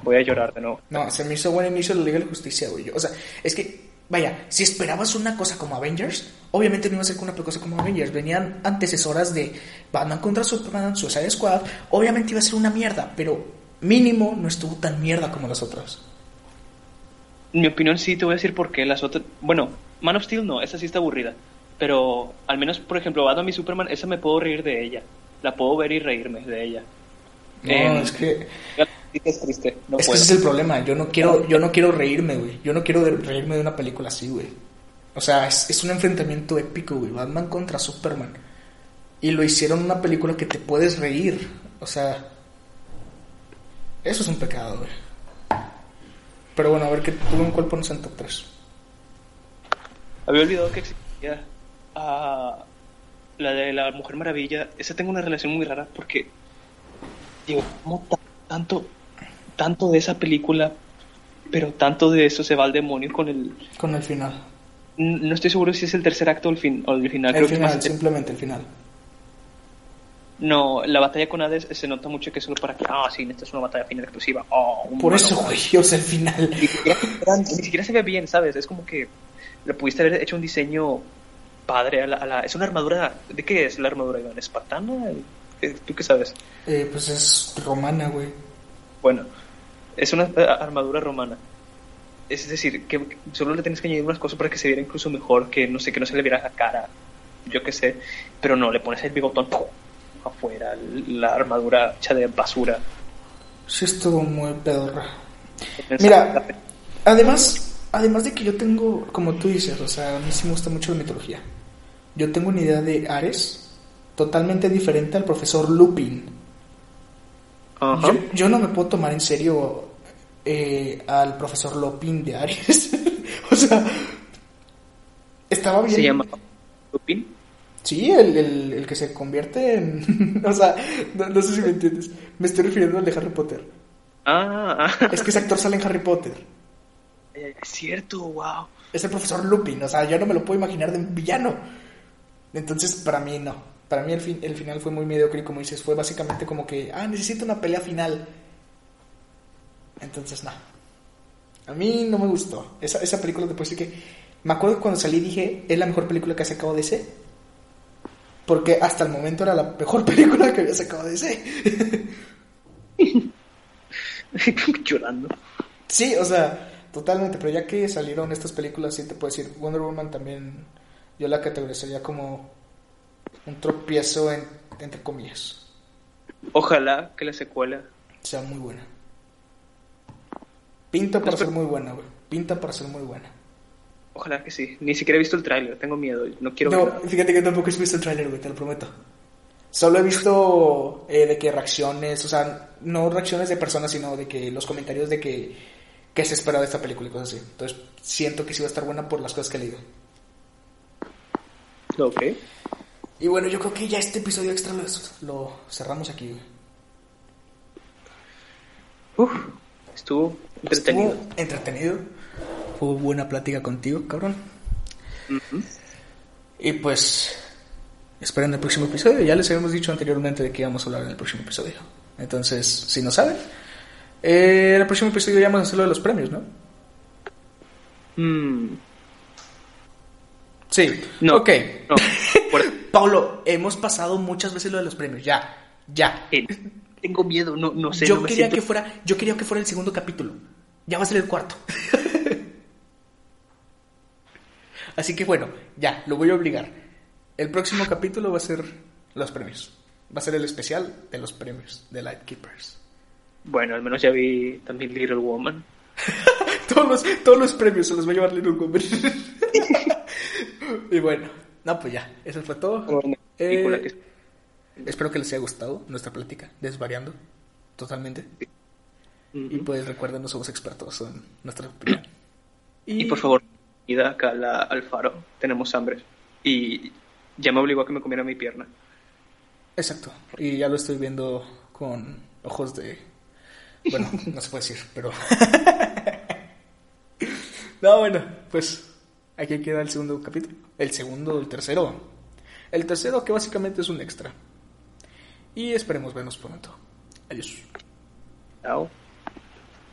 Voy a llorar de nuevo. No, se me hizo buen inicio de la Liga de la Justicia, güey. O sea, es que, vaya, si esperabas una cosa como Avengers, obviamente no iba a ser una cosa como Avengers. Venían antecesoras de Batman contra Superman, Suicide Squad. Obviamente iba a ser una mierda, pero mínimo no estuvo tan mierda como las otras. En mi opinión sí, te voy a decir por qué las otras... Bueno, Man of Steel no, esa sí está aburrida. Pero al menos, por ejemplo, Batman y Superman, esa me puedo reír de ella. La puedo ver y reírme de ella. No, Eh, es que Es triste, no es que ese es el problema. Yo no quiero, yo no quiero reírme, güey. Yo no quiero reírme de una película así, güey. O sea, es, es un enfrentamiento épico, güey. Batman contra Superman. Y lo hicieron una película que te puedes reír. O sea, eso es un pecado, güey. Pero bueno, a ver qué en cuál pones en top 3. Había olvidado que existía ah, la de la Mujer Maravilla. Esa tengo una relación muy rara porque digo, como ta- tanto, tanto de esa película, pero tanto de eso se va al demonio con el. Con el final. No estoy seguro si es el tercer acto o el, fin, o el final. el Creo que final, más- simplemente el final. No, la batalla con Hades se nota mucho que es solo para que, ah, sí, esta es una batalla final exclusiva. Oh, Por eso, güey, o sea, el final. Ni siquiera, ni siquiera se ve bien, ¿sabes? Es como que le pudiste haber hecho un diseño padre a la, a la- Es una armadura... ¿De qué es la armadura, Iván? ¿Espartana? Eh, ¿Tú qué sabes? Eh, pues es romana, güey. Bueno, es una eh, armadura romana. Es decir, que solo le tienes que añadir unas cosas para que se viera incluso mejor, que no sé, que no se le viera la cara, yo qué sé. Pero no, le pones el bigotón ¡pum! afuera, la armadura hecha de basura. Sí estuvo muy pedorra. Mira, además, además de que yo tengo, como tú dices, o sea, a mí sí me gusta mucho la mitología. Yo tengo una idea de Ares totalmente diferente al profesor Lupin. Yo no me puedo tomar en serio eh, al profesor Lupin de Ares. o sea, estaba bien. Se llama Lupin. Sí, el, el, el que se convierte en... o sea, no, no sé si me entiendes. Me estoy refiriendo al de Harry Potter. Ah, ah. Es que ese actor sale en Harry Potter. es cierto, wow. Es el profesor Lupin, o sea, yo no me lo puedo imaginar de un villano. Entonces, para mí no. Para mí el, fin, el final fue muy mediocre y como dices, fue básicamente como que, ah, necesito una pelea final. Entonces, no. A mí no me gustó. Esa, esa película te puedo decir que... Me acuerdo que cuando salí dije, es la mejor película que ha sacado DC. Porque hasta el momento era la mejor película que había sacado DC. Llorando. Sí, o sea, totalmente, pero ya que salieron estas películas, sí te puedo decir, Wonder Woman también yo la categorizaría como un tropiezo en- entre comillas. Ojalá que la secuela. Sea muy buena. Pinta para ser muy buena, güey. Pinta para ser muy buena. Ojalá que sí. Ni siquiera he visto el tráiler, tengo miedo, no quiero No, verlo. fíjate que tampoco he visto el tráiler, güey, te lo prometo. Solo he visto eh, de que reacciones, o sea, no reacciones de personas, sino de que los comentarios de que, que se espera de esta película y cosas así. Entonces, siento que sí va a estar buena por las cosas que he leído. Ok. Y bueno, yo creo que ya este episodio extra lo, lo cerramos aquí, güey. Uf, estuvo entretenido. Estuvo entretenido. Fue buena plática contigo, cabrón. Y pues, esperen el próximo episodio. Ya les habíamos dicho anteriormente de que íbamos a hablar en el próximo episodio. Entonces, si no saben, eh, en el próximo episodio ya vamos a hacer lo de los premios, ¿no? Mm, Sí. no. Ok. No. Por- Pablo, hemos pasado muchas veces lo de los premios. Ya, ya. Tengo miedo, no, no sé. yo no me quería siento- que fuera, yo quería que fuera el segundo capítulo. Ya va a ser el cuarto. Así que bueno, ya, lo voy a obligar. El próximo capítulo va a ser los premios. Va a ser el especial de los premios de Lightkeepers. Bueno, al menos ya vi también Little Woman. Todos los, todos los premios se los va a llevar Little Woman. y bueno, no, pues ya, eso fue todo. Una Eh, Espero que les haya gustado nuestra plática, desvariando totalmente. Y pues recuerden, no somos expertos en nuestra opinión. Y por favor, ida acá la- al faro. Tenemos hambre. Y ya me obligó a que me comiera mi pierna. Exacto. Y ya lo estoy viendo con ojos de... Bueno, no se puede decir, pero... no, bueno, pues aquí queda el segundo capítulo. El segundo, el tercero. El tercero que básicamente es un extra. Y esperemos vernos pronto. Adiós. Chao.